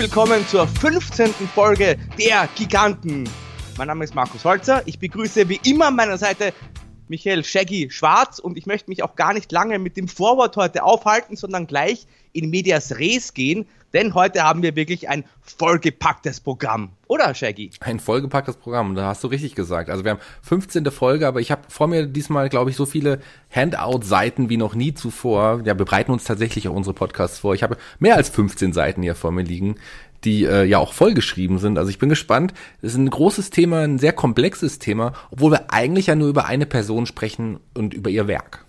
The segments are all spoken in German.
Willkommen zur 15. Folge der Giganten. Mein Name ist Markus Holzer. Ich begrüße wie immer an meiner Seite Michael Shaggy Schwarz und ich möchte mich auch gar nicht lange mit dem Vorwort heute aufhalten, sondern gleich in Medias Res gehen, denn heute haben wir wirklich ein vollgepacktes Programm. Oder, Shaggy? Ein vollgepacktes Programm, da hast du richtig gesagt. Also wir haben 15. Folge, aber ich habe vor mir diesmal, glaube ich, so viele Handout-Seiten wie noch nie zuvor. Ja, wir bereiten uns tatsächlich auch unsere Podcasts vor. Ich habe mehr als 15 Seiten hier vor mir liegen, die äh, ja auch vollgeschrieben sind. Also ich bin gespannt. Es ist ein großes Thema, ein sehr komplexes Thema, obwohl wir eigentlich ja nur über eine Person sprechen und über ihr Werk.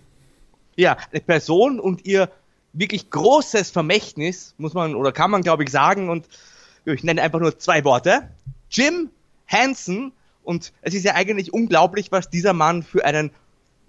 Ja, eine Person und ihr wirklich großes Vermächtnis, muss man oder kann man, glaube ich, sagen. Und ich nenne einfach nur zwei Worte. Jim Hansen. Und es ist ja eigentlich unglaublich, was dieser Mann für einen,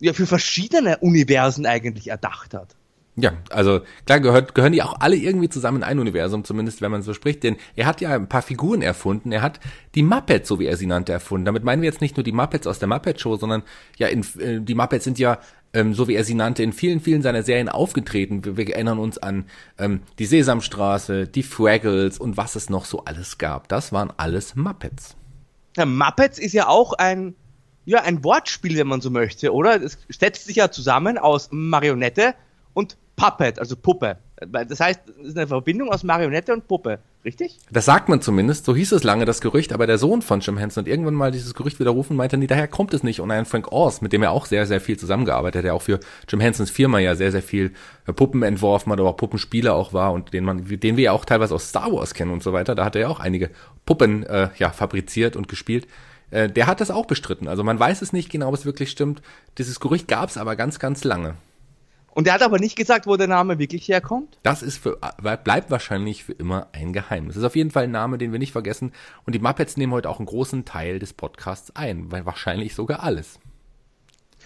ja, für verschiedene Universen eigentlich erdacht hat. Ja, also klar gehört, gehören die auch alle irgendwie zusammen in ein Universum, zumindest wenn man so spricht, denn er hat ja ein paar Figuren erfunden. Er hat die Muppets, so wie er sie nannte, erfunden. Damit meinen wir jetzt nicht nur die Muppets aus der Muppet Show, sondern ja, in, äh, die Muppets sind ja ähm, so wie er sie nannte, in vielen, vielen seiner Serien aufgetreten. Wir, wir erinnern uns an ähm, die Sesamstraße, die Fraggles und was es noch so alles gab. Das waren alles Muppets. Ja, Muppets ist ja auch ein, ja, ein Wortspiel, wenn man so möchte, oder? Es setzt sich ja zusammen aus Marionette und Puppet, also Puppe. Das heißt, es ist eine Verbindung aus Marionette und Puppe, richtig? Das sagt man zumindest, so hieß es lange das Gerücht, aber der Sohn von Jim Henson hat irgendwann mal dieses Gerücht widerrufen, meinte, nee, daher kommt es nicht. Und ein Frank Oz, mit dem er auch sehr, sehr viel zusammengearbeitet hat, der auch für Jim Hensons Firma ja sehr, sehr viel äh, Puppen entworfen hat, aber auch Puppenspieler auch war und den man, den wir ja auch teilweise aus Star Wars kennen und so weiter, da hat er ja auch einige Puppen äh, ja, fabriziert und gespielt äh, der hat das auch bestritten. Also man weiß es nicht genau, ob es wirklich stimmt. Dieses Gerücht gab es aber ganz, ganz lange. Und er hat aber nicht gesagt, wo der Name wirklich herkommt? Das ist für, bleibt wahrscheinlich für immer ein Geheimnis. Das ist auf jeden Fall ein Name, den wir nicht vergessen. Und die Muppets nehmen heute auch einen großen Teil des Podcasts ein, weil wahrscheinlich sogar alles.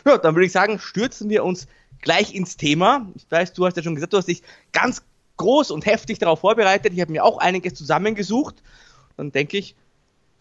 Ja, dann würde ich sagen, stürzen wir uns gleich ins Thema. Ich weiß, du hast ja schon gesagt, du hast dich ganz groß und heftig darauf vorbereitet. Ich habe mir auch einiges zusammengesucht. Dann denke ich,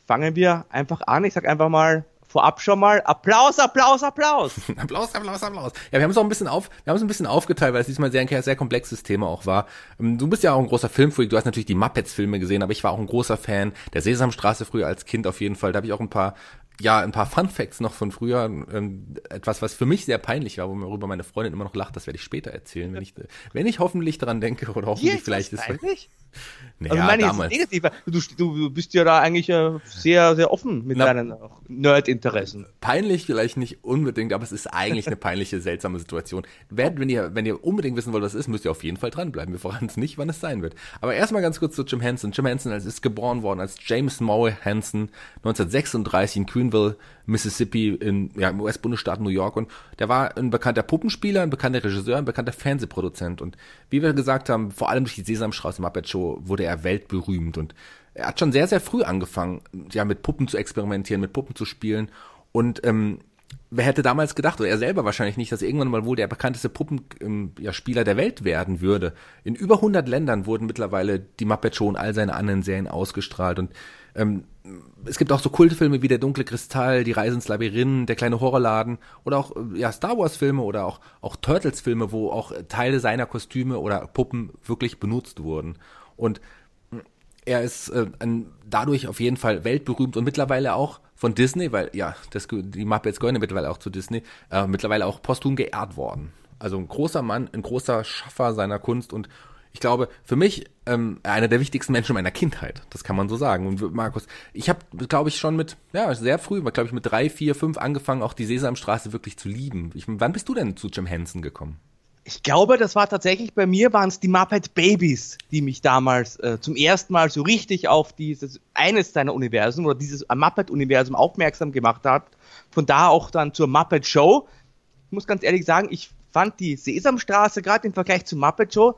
fangen wir einfach an. Ich sage einfach mal vorab schon mal Applaus, Applaus, Applaus. Applaus, Applaus, Applaus. Ja, wir haben es auch ein bisschen auf, wir haben es ein bisschen aufgeteilt, weil es diesmal sehr, ein sehr komplexes Thema auch war. Ähm, du bist ja auch ein großer Filmfreak, du hast natürlich die Muppets-Filme gesehen, aber ich war auch ein großer Fan der Sesamstraße früher als Kind auf jeden Fall. Da habe ich auch ein paar ja, ein paar Fun Facts noch von früher. Ähm, etwas, was für mich sehr peinlich war, worüber meine Freundin immer noch lacht, das werde ich später erzählen, wenn ich, wenn ich hoffentlich daran denke oder hoffentlich Hier, vielleicht ist. Peinlich? Naja, also meine damals. Ist negativ. Du, du bist ja da eigentlich äh, sehr, sehr offen mit Na, deinen Nerd-Interessen. Peinlich vielleicht nicht unbedingt, aber es ist eigentlich eine peinliche, seltsame Situation. Wenn ihr, wenn ihr unbedingt wissen wollt, was es ist, müsst ihr auf jeden Fall dranbleiben. Wir verraten es nicht, wann es sein wird. Aber erstmal ganz kurz zu Jim Henson. Jim Henson ist geboren worden als James Moe Henson 1936 in Queenville, Mississippi in, ja, im US-Bundesstaat New York und der war ein bekannter Puppenspieler, ein bekannter Regisseur, ein bekannter Fernsehproduzent und wie wir gesagt haben, vor allem durch die Sesamstraße Muppet Show wurde er weltberühmt und er hat schon sehr, sehr früh angefangen, ja, mit Puppen zu experimentieren, mit Puppen zu spielen und ähm, wer hätte damals gedacht, oder er selber wahrscheinlich nicht, dass irgendwann mal wohl der bekannteste Puppenspieler ähm, der Welt werden würde. In über 100 Ländern wurden mittlerweile die Muppet Show und all seine anderen Serien ausgestrahlt und ähm, es gibt auch so Kultfilme wie Der dunkle Kristall, Die Reise ins Labyrinth, Der kleine Horrorladen oder auch äh, ja, Star Wars Filme oder auch, auch Turtles Filme, wo auch Teile seiner Kostüme oder Puppen wirklich benutzt wurden. Und mm, er ist äh, ein, dadurch auf jeden Fall weltberühmt und mittlerweile auch von Disney, weil ja, das, die Muppets gehören ja mittlerweile auch zu Disney, äh, mittlerweile auch posthum geehrt worden. Also ein großer Mann, ein großer Schaffer seiner Kunst und ich glaube, für mich ähm, einer der wichtigsten Menschen meiner Kindheit. Das kann man so sagen. Und Markus, ich habe, glaube ich, schon mit, ja, sehr früh, glaube ich, mit drei, vier, fünf angefangen, auch die Sesamstraße wirklich zu lieben. Ich, wann bist du denn zu Jim Henson gekommen? Ich glaube, das war tatsächlich bei mir waren es die Muppet Babies, die mich damals äh, zum ersten Mal so richtig auf dieses eines seiner Universen oder dieses Muppet Universum aufmerksam gemacht hat. Von da auch dann zur Muppet Show. Ich muss ganz ehrlich sagen, ich fand die Sesamstraße gerade im Vergleich zur Muppet Show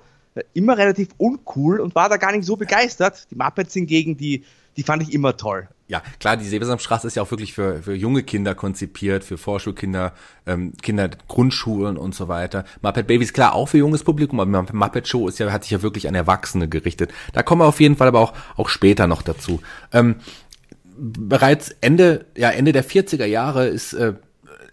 immer relativ uncool und war da gar nicht so begeistert. Die Muppets hingegen, die, die fand ich immer toll. Ja, klar, die Sesamstraße ist ja auch wirklich für, für junge Kinder konzipiert, für Vorschulkinder, ähm, Kinder Grundschulen und so weiter. Muppet Babies, klar, auch für junges Publikum, aber Muppet Show ist ja, hat sich ja wirklich an Erwachsene gerichtet. Da kommen wir auf jeden Fall aber auch, auch später noch dazu. Ähm, bereits Ende, ja, Ende der 40er Jahre ist, äh,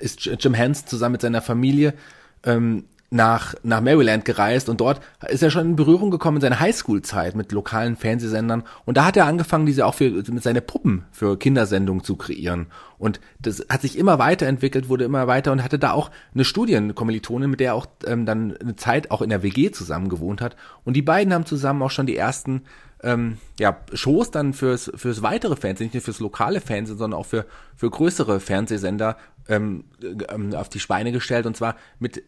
ist Jim Hans zusammen mit seiner Familie ähm, nach, nach Maryland gereist und dort ist er schon in Berührung gekommen in seiner Highschool-Zeit mit lokalen Fernsehsendern. Und da hat er angefangen, diese auch für mit seine Puppen für Kindersendungen zu kreieren. Und das hat sich immer weiterentwickelt, wurde immer weiter und hatte da auch eine Studienkommilitonin, mit der er auch ähm, dann eine Zeit auch in der WG zusammen gewohnt hat. Und die beiden haben zusammen auch schon die ersten ähm, ja, Shows dann fürs, fürs weitere Fernsehen, nicht nur fürs lokale Fernsehen, sondern auch für, für größere Fernsehsender ähm, ähm, auf die Schweine gestellt und zwar mit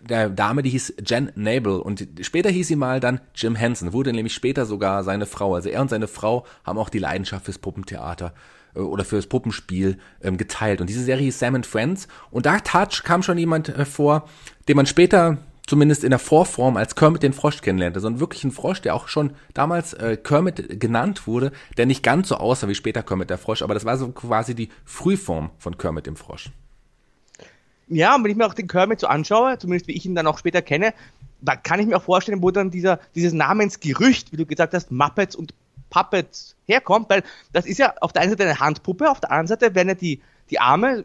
der Dame, die hieß Jen Nabel und später hieß sie mal dann Jim Henson, wurde nämlich später sogar seine Frau. Also er und seine Frau haben auch die Leidenschaft fürs Puppentheater äh, oder fürs Puppenspiel ähm, geteilt. Und diese Serie hieß Sam and Friends und da tat, kam schon jemand äh, vor, den man später zumindest in der Vorform als Kermit den Frosch kennenlernte, sondern wirklich ein Frosch, der auch schon damals äh, Kermit genannt wurde, der nicht ganz so aussah wie später Kermit der Frosch, aber das war so quasi die Frühform von Kermit dem Frosch. Ja, und wenn ich mir auch den Kermit so anschaue, zumindest wie ich ihn dann auch später kenne, da kann ich mir auch vorstellen, wo dann dieser, dieses Namensgerücht, wie du gesagt hast, Muppets und Puppets herkommt, weil das ist ja auf der einen Seite eine Handpuppe, auf der anderen Seite werden ja die, die Arme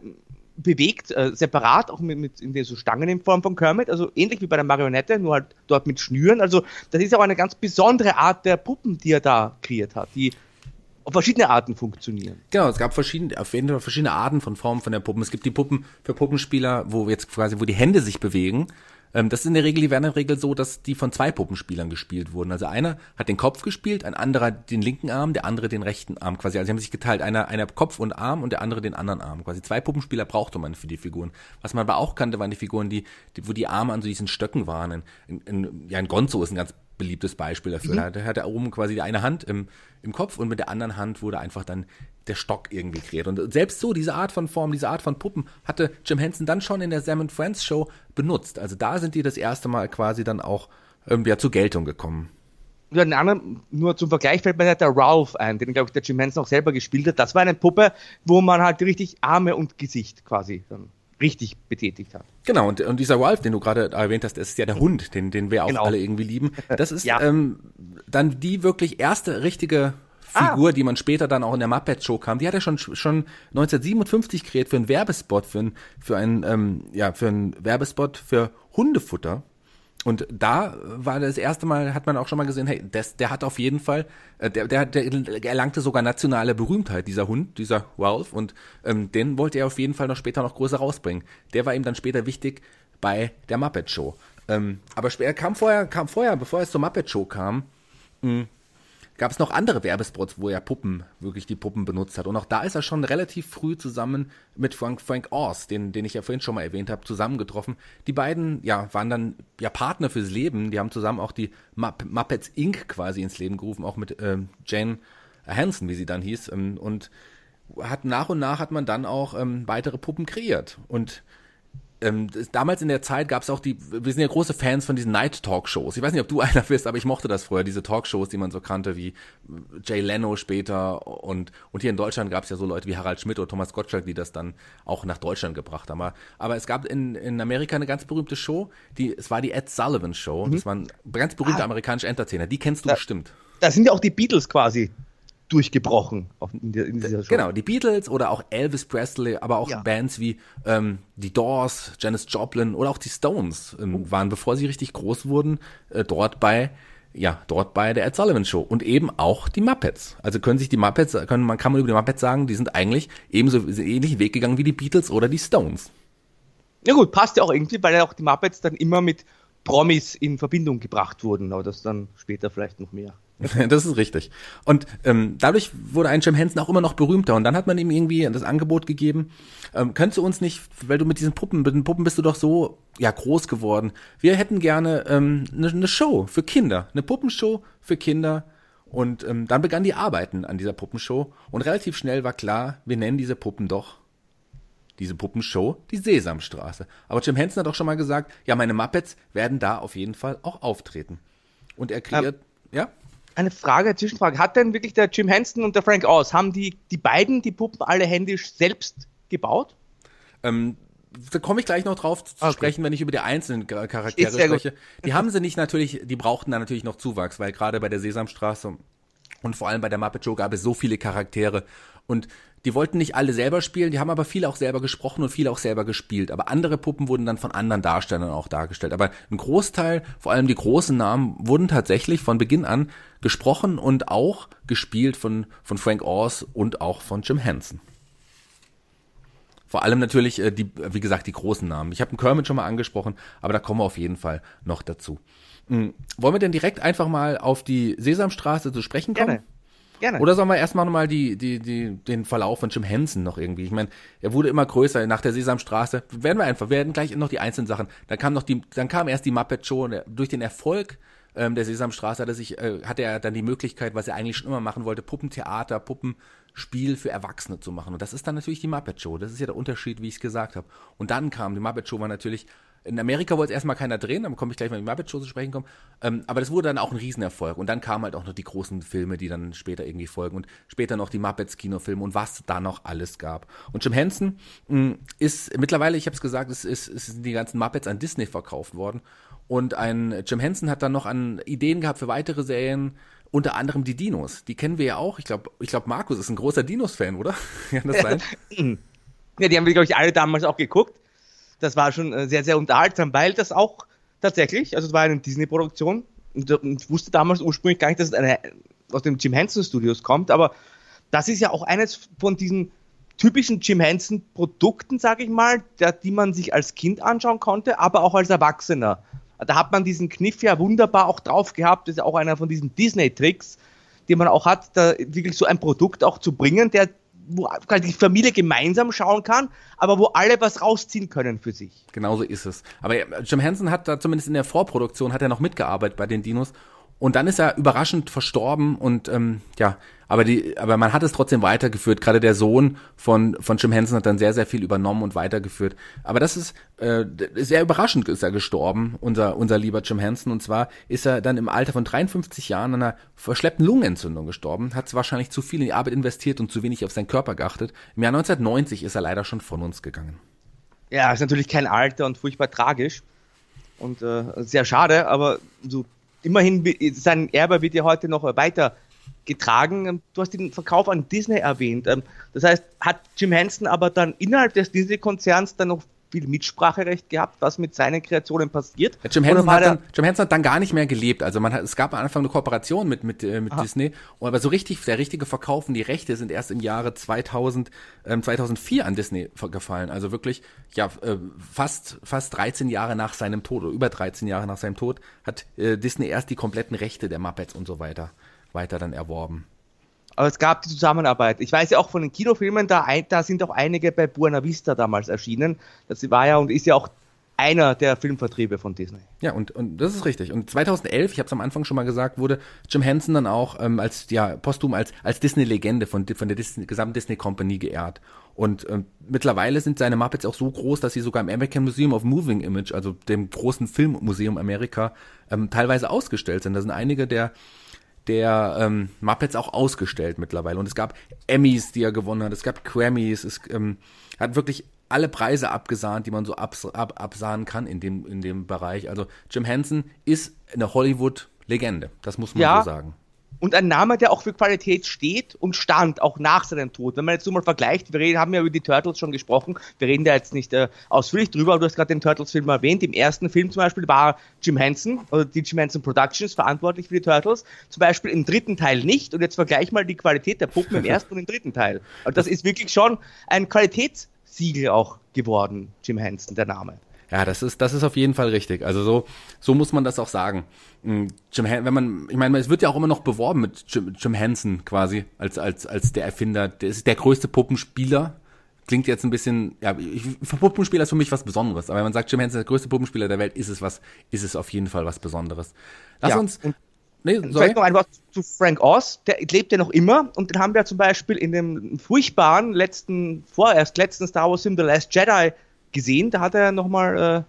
bewegt, äh, separat, auch mit, mit in der so Stangen in Form von Kermit, also ähnlich wie bei der Marionette, nur halt dort mit Schnüren. Also das ist auch eine ganz besondere Art der Puppen, die er da kreiert hat, die auf verschiedene Arten funktionieren. Genau, es gab verschiedene, auf jeden Fall verschiedene Arten von Formen von der Puppen. Es gibt die Puppen für Puppenspieler, wo jetzt quasi, wo die Hände sich bewegen ähm, das ist in der Regel, die werden in der Regel so, dass die von zwei Puppenspielern gespielt wurden. Also einer hat den Kopf gespielt, ein anderer den linken Arm, der andere den rechten Arm quasi. Also sie haben sich geteilt, einer, einer Kopf und Arm und der andere den anderen Arm. Quasi zwei Puppenspieler brauchte man für die Figuren. Was man aber auch kannte, waren die Figuren, die, die wo die Arme an so diesen Stöcken waren. In, in, ja, ein Gonzo ist ein ganz beliebtes Beispiel dafür. Mhm. Da hat er oben quasi die eine Hand im, im Kopf und mit der anderen Hand wurde einfach dann der Stock irgendwie kreiert. Und selbst so, diese Art von Form, diese Art von Puppen hatte Jim Henson dann schon in der Sam Friends Show benutzt. Also da sind die das erste Mal quasi dann auch irgendwie ja, zur Geltung gekommen. Ja, einen anderen, nur zum Vergleich fällt mir halt der Ralph ein, den glaube ich der Jim Henson auch selber gespielt hat. Das war eine Puppe, wo man halt richtig Arme und Gesicht quasi dann richtig betätigt hat. Genau, und, und dieser Ralph, den du gerade erwähnt hast, das ist ja der Hund, den, den wir auch genau. alle irgendwie lieben. Das ist ja. ähm, dann die wirklich erste richtige Figur, ah. die man später dann auch in der Muppet Show kam, die hat er schon schon 1957 kreiert für einen Werbespot für ein für ein ähm, ja für einen Werbespot für Hundefutter. Und da war das erste Mal, hat man auch schon mal gesehen, hey, das, der hat auf jeden Fall, äh, der, der, der erlangte sogar nationale Berühmtheit, dieser Hund, dieser Ralph, und ähm, den wollte er auf jeden Fall noch später noch größer rausbringen. Der war ihm dann später wichtig bei der Muppet Show. Ähm, aber er kam vorher, kam vorher, bevor es zur Muppet Show kam, mh, gab es noch andere Werbespots, wo er Puppen, wirklich die Puppen benutzt hat. Und auch da ist er schon relativ früh zusammen mit Frank, Frank Oz, den, den ich ja vorhin schon mal erwähnt habe, zusammengetroffen. Die beiden, ja, waren dann ja Partner fürs Leben. Die haben zusammen auch die Mupp Muppets Inc. quasi ins Leben gerufen, auch mit ähm, Jane Hansen, wie sie dann hieß. Ähm, und hat nach und nach hat man dann auch ähm, weitere Puppen kreiert. Und ähm, damals in der Zeit gab es auch die, wir sind ja große Fans von diesen Night Talk Shows. Ich weiß nicht, ob du einer bist, aber ich mochte das früher, diese Talkshows, die man so kannte, wie Jay Leno später und, und hier in Deutschland gab es ja so Leute wie Harald Schmidt oder Thomas Gottschalk, die das dann auch nach Deutschland gebracht haben. Aber es gab in, in Amerika eine ganz berühmte Show, die, es war die Ed Sullivan Show. Mhm. Das war ein ganz berühmter ah. amerikanischer Entertainer. Die kennst du da, bestimmt. Da sind ja auch die Beatles quasi durchgebrochen in, dieser Show. Genau, die Beatles oder auch Elvis Presley, aber auch ja. Bands wie ähm, die Doors, Janis Joplin oder auch die Stones ähm, oh. waren, bevor sie richtig groß wurden, äh, dort bei ja, dort bei der Ed Sullivan Show und eben auch die Muppets. Also können sich die Muppets, können, man kann man über die Muppets sagen, die sind eigentlich ebenso ähnlichen Weg gegangen wie die Beatles oder die Stones. Ja gut, passt ja auch irgendwie, weil ja auch die Muppets dann immer mit Promis in Verbindung gebracht wurden, aber das dann später vielleicht noch mehr. das ist richtig. Und ähm, dadurch wurde ein Jim Henson auch immer noch berühmter. Und dann hat man ihm irgendwie das Angebot gegeben, ähm, könntest du uns nicht, weil du mit diesen Puppen, mit den Puppen bist du doch so ja groß geworden. Wir hätten gerne ähm, eine, eine Show für Kinder, eine Puppenshow für Kinder. Und ähm, dann begann die Arbeiten an dieser Puppenshow. Und relativ schnell war klar, wir nennen diese Puppen doch diese Puppenshow die Sesamstraße. Aber Jim Henson hat auch schon mal gesagt, ja, meine Muppets werden da auf jeden Fall auch auftreten. Und er kreiert, ähm, ja? Eine Frage, eine Zwischenfrage. Hat denn wirklich der Jim Henson und der Frank Oz, haben die, die beiden die Puppen alle händisch selbst gebaut? Ähm, da komme ich gleich noch drauf zu okay. sprechen, wenn ich über die einzelnen Charaktere spreche. Gut. Die haben sie nicht natürlich, die brauchten da natürlich noch Zuwachs, weil gerade bei der Sesamstraße und vor allem bei der Muppet Show gab es so viele Charaktere Und die wollten nicht alle selber spielen, die haben aber viele auch selber gesprochen und viele auch selber gespielt. Aber andere Puppen wurden dann von anderen Darstellern auch dargestellt. Aber ein Großteil, vor allem die großen Namen, wurden tatsächlich von Beginn an gesprochen und auch gespielt von, von Frank Oz und auch von Jim Henson. Vor allem natürlich äh, die, wie gesagt, die großen Namen. Ich habe Kermit schon mal angesprochen, aber da kommen wir auf jeden Fall noch dazu. Hm. Wollen wir denn direkt einfach mal auf die Sesamstraße zu sprechen kommen? Gerne. Gerne. Oder sollen wir erstmal nochmal die, die, die, den Verlauf von Jim Henson noch irgendwie? Ich meine, er wurde immer größer nach der Sesamstraße. Werden wir einfach, werden gleich noch die einzelnen Sachen. Dann kam noch die, dann kam erst die Muppet Show. Durch den Erfolg ähm, der Sesamstraße hat er sich, äh, hatte er dann die Möglichkeit, was er eigentlich schon immer machen wollte, Puppentheater, Puppenspiel für Erwachsene zu machen. Und das ist dann natürlich die Muppet Show. Das ist ja der Unterschied, wie ich es gesagt habe. Und dann kam die Muppet Show war natürlich in Amerika wollte es erstmal keiner drehen, dann komme ich gleich mal die Muppet Show zu sprechen kommen. Ähm, aber das wurde dann auch ein Riesenerfolg. Und dann kamen halt auch noch die großen Filme, die dann später irgendwie folgen. Und später noch die Muppets Kinofilme und was da noch alles gab. Und Jim Henson mh, mm, ist mittlerweile, ich habe es gesagt, es, ist, es sind die ganzen Muppets an Disney verkauft worden. Und ein Jim Henson hat dann noch an Ideen gehabt für weitere Serien, unter anderem die Dinos. Die kennen wir ja auch. Ich glaube, ich glaub, Markus ist ein großer Dinos-Fan, oder? Kann das sein? ja, die haben wir, glaube ich, alle damals auch geguckt das war schon äh, sehr, sehr unterhaltsam, weil das auch tatsächlich, also es war eine Disney-Produktion und, und ich wusste damals ursprünglich gar nicht, dass es eine, aus den Jim Henson Studios kommt, aber das ist ja auch eines von diesen typischen Jim Henson Produkten, sage ich mal, der, die man sich als Kind anschauen konnte, aber auch als Erwachsener. Da hat man diesen Kniff ja wunderbar auch drauf gehabt. Das ist ja auch einer von diesen Disney-Tricks, die man auch hat, da wirklich so ein Produkt auch zu bringen, der wo die Familie gemeinsam schauen kann, aber wo alle was rausziehen können für sich. Genauso ist es. Aber Jim Henson hat da zumindest in der Vorproduktion hat er noch mitgearbeitet bei den Dinos und dann ist er überraschend verstorben und ähm, ja, aber die, aber man hat es trotzdem weitergeführt. Gerade der Sohn von von Jim Henson hat dann sehr sehr viel übernommen und weitergeführt. Aber das ist äh, sehr überraschend ist er gestorben, unser unser lieber Jim Henson. Und zwar ist er dann im Alter von 53 Jahren an einer verschleppten Lungenentzündung gestorben. Hat wahrscheinlich zu viel in die Arbeit investiert und zu wenig auf seinen Körper geachtet. Im Jahr 1990 ist er leider schon von uns gegangen. Ja, ist natürlich kein Alter und furchtbar tragisch und äh, sehr schade, aber so immerhin, sein Erbe wird ja heute noch weiter getragen. Du hast den Verkauf an Disney erwähnt. Ähm, das heißt, hat Jim Henson aber dann innerhalb des Disney-Konzerns dann noch viel Mitspracherecht gehabt, was mit seinen Kreationen passiert. Ja, Jim, Henson hat dann, Jim Henson hat dann gar nicht mehr gelebt. Also man hat, es gab am Anfang eine Kooperation mit, mit, äh, mit Disney, aber so richtig, der richtige Verkauf und die Rechte sind erst im Jahre 2000, ähm, 2004 an Disney gefallen. Also wirklich, ja, äh, fast, fast 13 Jahre nach seinem Tod oder über 13 Jahre nach seinem Tod hat äh, Disney erst die kompletten Rechte der Muppets und so weiter weiter dann erworben. Aber es gab die Zusammenarbeit. Ich weiß ja auch von den Kinofilmen, da, da sind auch einige bei Buena Vista damals erschienen. Das war ja und ist ja auch einer der Filmvertriebe von Disney. Ja, und, und das ist richtig. Und 2011, ich habe es am Anfang schon mal gesagt, wurde Jim Henson dann auch ähm, als ja posthum als als Disney-Legende von von der Disney, gesamten Disney Company geehrt. Und ähm, mittlerweile sind seine Muppets auch so groß, dass sie sogar im American Museum of Moving Image, also dem großen Filmmuseum Amerika, ähm, teilweise ausgestellt sind. Da sind einige der der ähm, Muppets auch ausgestellt mittlerweile. Und es gab Emmys, die er gewonnen hat, es gab Grammys, es ähm, hat wirklich alle Preise abgesahnt, die man so abs ab absahnen kann in dem, in dem Bereich. Also Jim Henson ist eine Hollywood-Legende, das muss man ja, so sagen und ein Name, der auch für Qualität steht und stand, auch nach seinem Tod. Wenn man jetzt so mal vergleicht, wir reden, haben ja über die Turtles schon gesprochen, wir reden da jetzt nicht äh, ausführlich drüber, aber du hast gerade den Turtles-Film erwähnt. Im ersten Film zum Beispiel war Jim Henson oder die Jim Henson Productions verantwortlich für die Turtles, zum Beispiel im dritten Teil nicht. Und jetzt vergleich mal die Qualität der Puppen im ersten und im dritten Teil. Also das ist wirklich schon ein Qualitätssiegel auch geworden, Jim Henson, der Name. Ja, das ist, das ist auf jeden Fall richtig. Also so, so muss man das auch sagen. Hm, Jim, wenn man, ich meine, es wird ja auch immer noch beworben mit Jim, Jim Henson quasi als als als der Erfinder. Der ist der größte Puppenspieler. Klingt jetzt ein bisschen, ja, ich, Puppenspieler ist für mich was Besonderes. Aber wenn man sagt, Jim Henson ist der größte Puppenspieler der Welt, ist es was, ist es auf jeden Fall was Besonderes. Lass ja, uns. Nee, Vielleicht noch ein Wort zu Frank Oz, der lebt ja noch immer und den haben wir zum Beispiel in dem furchtbaren letzten, vorerst letzten Star Wars Film The Last Jedi gesehen, da hat er nochmal äh,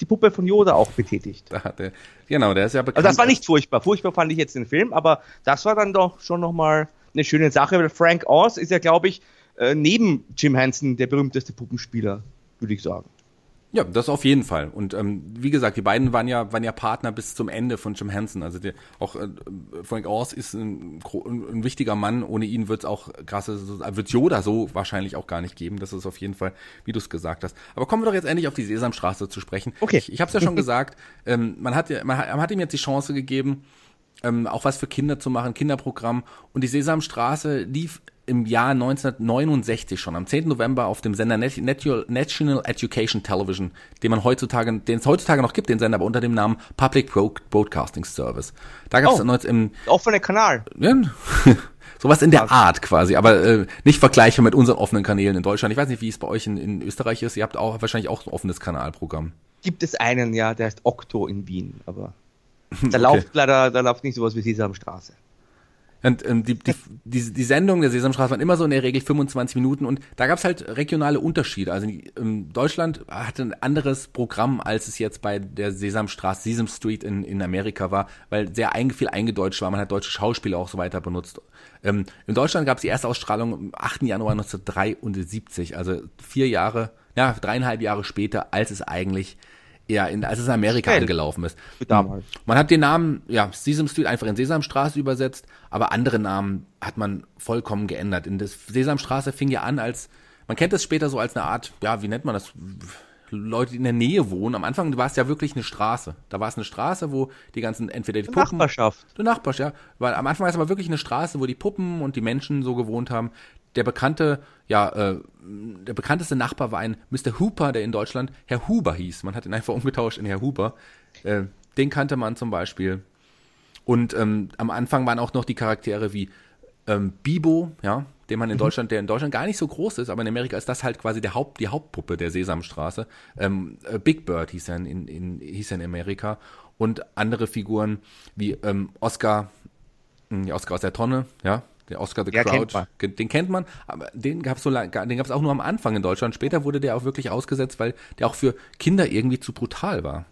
die Puppe von Yoda auch betätigt. Da hat er, genau, der ist ja bekannt. Also das war nicht furchtbar. Furchtbar fand ich jetzt den Film, aber das war dann doch schon nochmal eine schöne Sache, weil Frank Oz ist ja, glaube ich, äh, neben Jim Henson der berühmteste Puppenspieler, würde ich sagen. Ja, das auf jeden Fall. Und ähm, wie gesagt, die beiden waren ja, waren ja Partner bis zum Ende von Jim Henson. Also der, auch äh, Frank Oz ist ein, ein, wichtiger Mann. Ohne ihn wird es auch krasse, wird Yoda so wahrscheinlich auch gar nicht geben. Das ist auf jeden Fall, wie du es gesagt hast. Aber kommen wir doch jetzt endlich auf die Sesamstraße zu sprechen. Okay. Ich, ich habe es ja schon gesagt. Ähm, man hat man hat, man hat ihm jetzt die Chance gegeben, ähm, auch was für Kinder zu machen, Kinderprogramm. Und die Sesamstraße lief im Jahr 1969 schon, am 10. November auf dem Sender National Education Television, den man heutzutage, den es heutzutage noch gibt, den Sender, aber unter dem Namen Public Broadcasting Service. Da gab es oh, im offenen Kanal. Ja, sowas in der Art quasi, aber äh, nicht vergleichbar mit unseren offenen Kanälen in Deutschland. Ich weiß nicht, wie es bei euch in, in Österreich ist. Ihr habt auch wahrscheinlich auch ein offenes Kanalprogramm. Gibt es einen, ja, der heißt Okto in Wien, aber da okay. läuft leider, da läuft nicht sowas wie Sesamstraße. Und ähm, die, die, die, die Sendung der Sesamstraße waren immer so in der Regel 25 Minuten und da gab es halt regionale Unterschiede. Also ähm, Deutschland hatte ein anderes Programm, als es jetzt bei der Sesamstraße, Sesam Street in, in Amerika war, weil sehr ein, viel eingedeutscht war. Man hat deutsche Schauspieler auch so weiter benutzt. Ähm, in Deutschland gab es die erste Ausstrahlung am 8. Januar 1973, also vier Jahre, ja, dreieinhalb Jahre später, als es eigentlich ja, in, als es in Amerika Spät. angelaufen ist. Damals. Man hat den Namen, ja, Sesam Street einfach in Sesamstraße übersetzt, aber andere Namen hat man vollkommen geändert. In das Sesamstraße fing ja an als, man kennt es später so als eine Art, ja, wie nennt man das? Leute, die in der Nähe wohnen. Am Anfang war es ja wirklich eine Straße. Da war es eine Straße, wo die ganzen, entweder die, die Puppen. Nachbarschaft. Die Nachbarschaft, ja. Weil am Anfang war es aber wirklich eine Straße, wo die Puppen und die Menschen so gewohnt haben der bekannte, ja, äh, der bekannteste Nachbar war ein Mr. Hooper, der in Deutschland Herr Huber hieß. Man hat ihn einfach umgetauscht in Herr Huber. Äh, den kannte man zum Beispiel. Und ähm, am Anfang waren auch noch die Charaktere wie ähm, Bibo, ja, den man in mhm. Deutschland, der in Deutschland gar nicht so groß ist, aber in Amerika ist das halt quasi der Haupt, die Hauptpuppe der Sesamstraße. Ähm, äh, Big Bird hieß er in, in, hieß er in Amerika. Und andere Figuren wie ähm, Oscar, hm, Oscar aus der Tonne, ja, der Oscar the ja, Crowd, kennt den kennt man, aber den gab es so lange, den gab es auch nur am Anfang in Deutschland. Später wurde der auch wirklich ausgesetzt, weil der auch für Kinder irgendwie zu brutal war.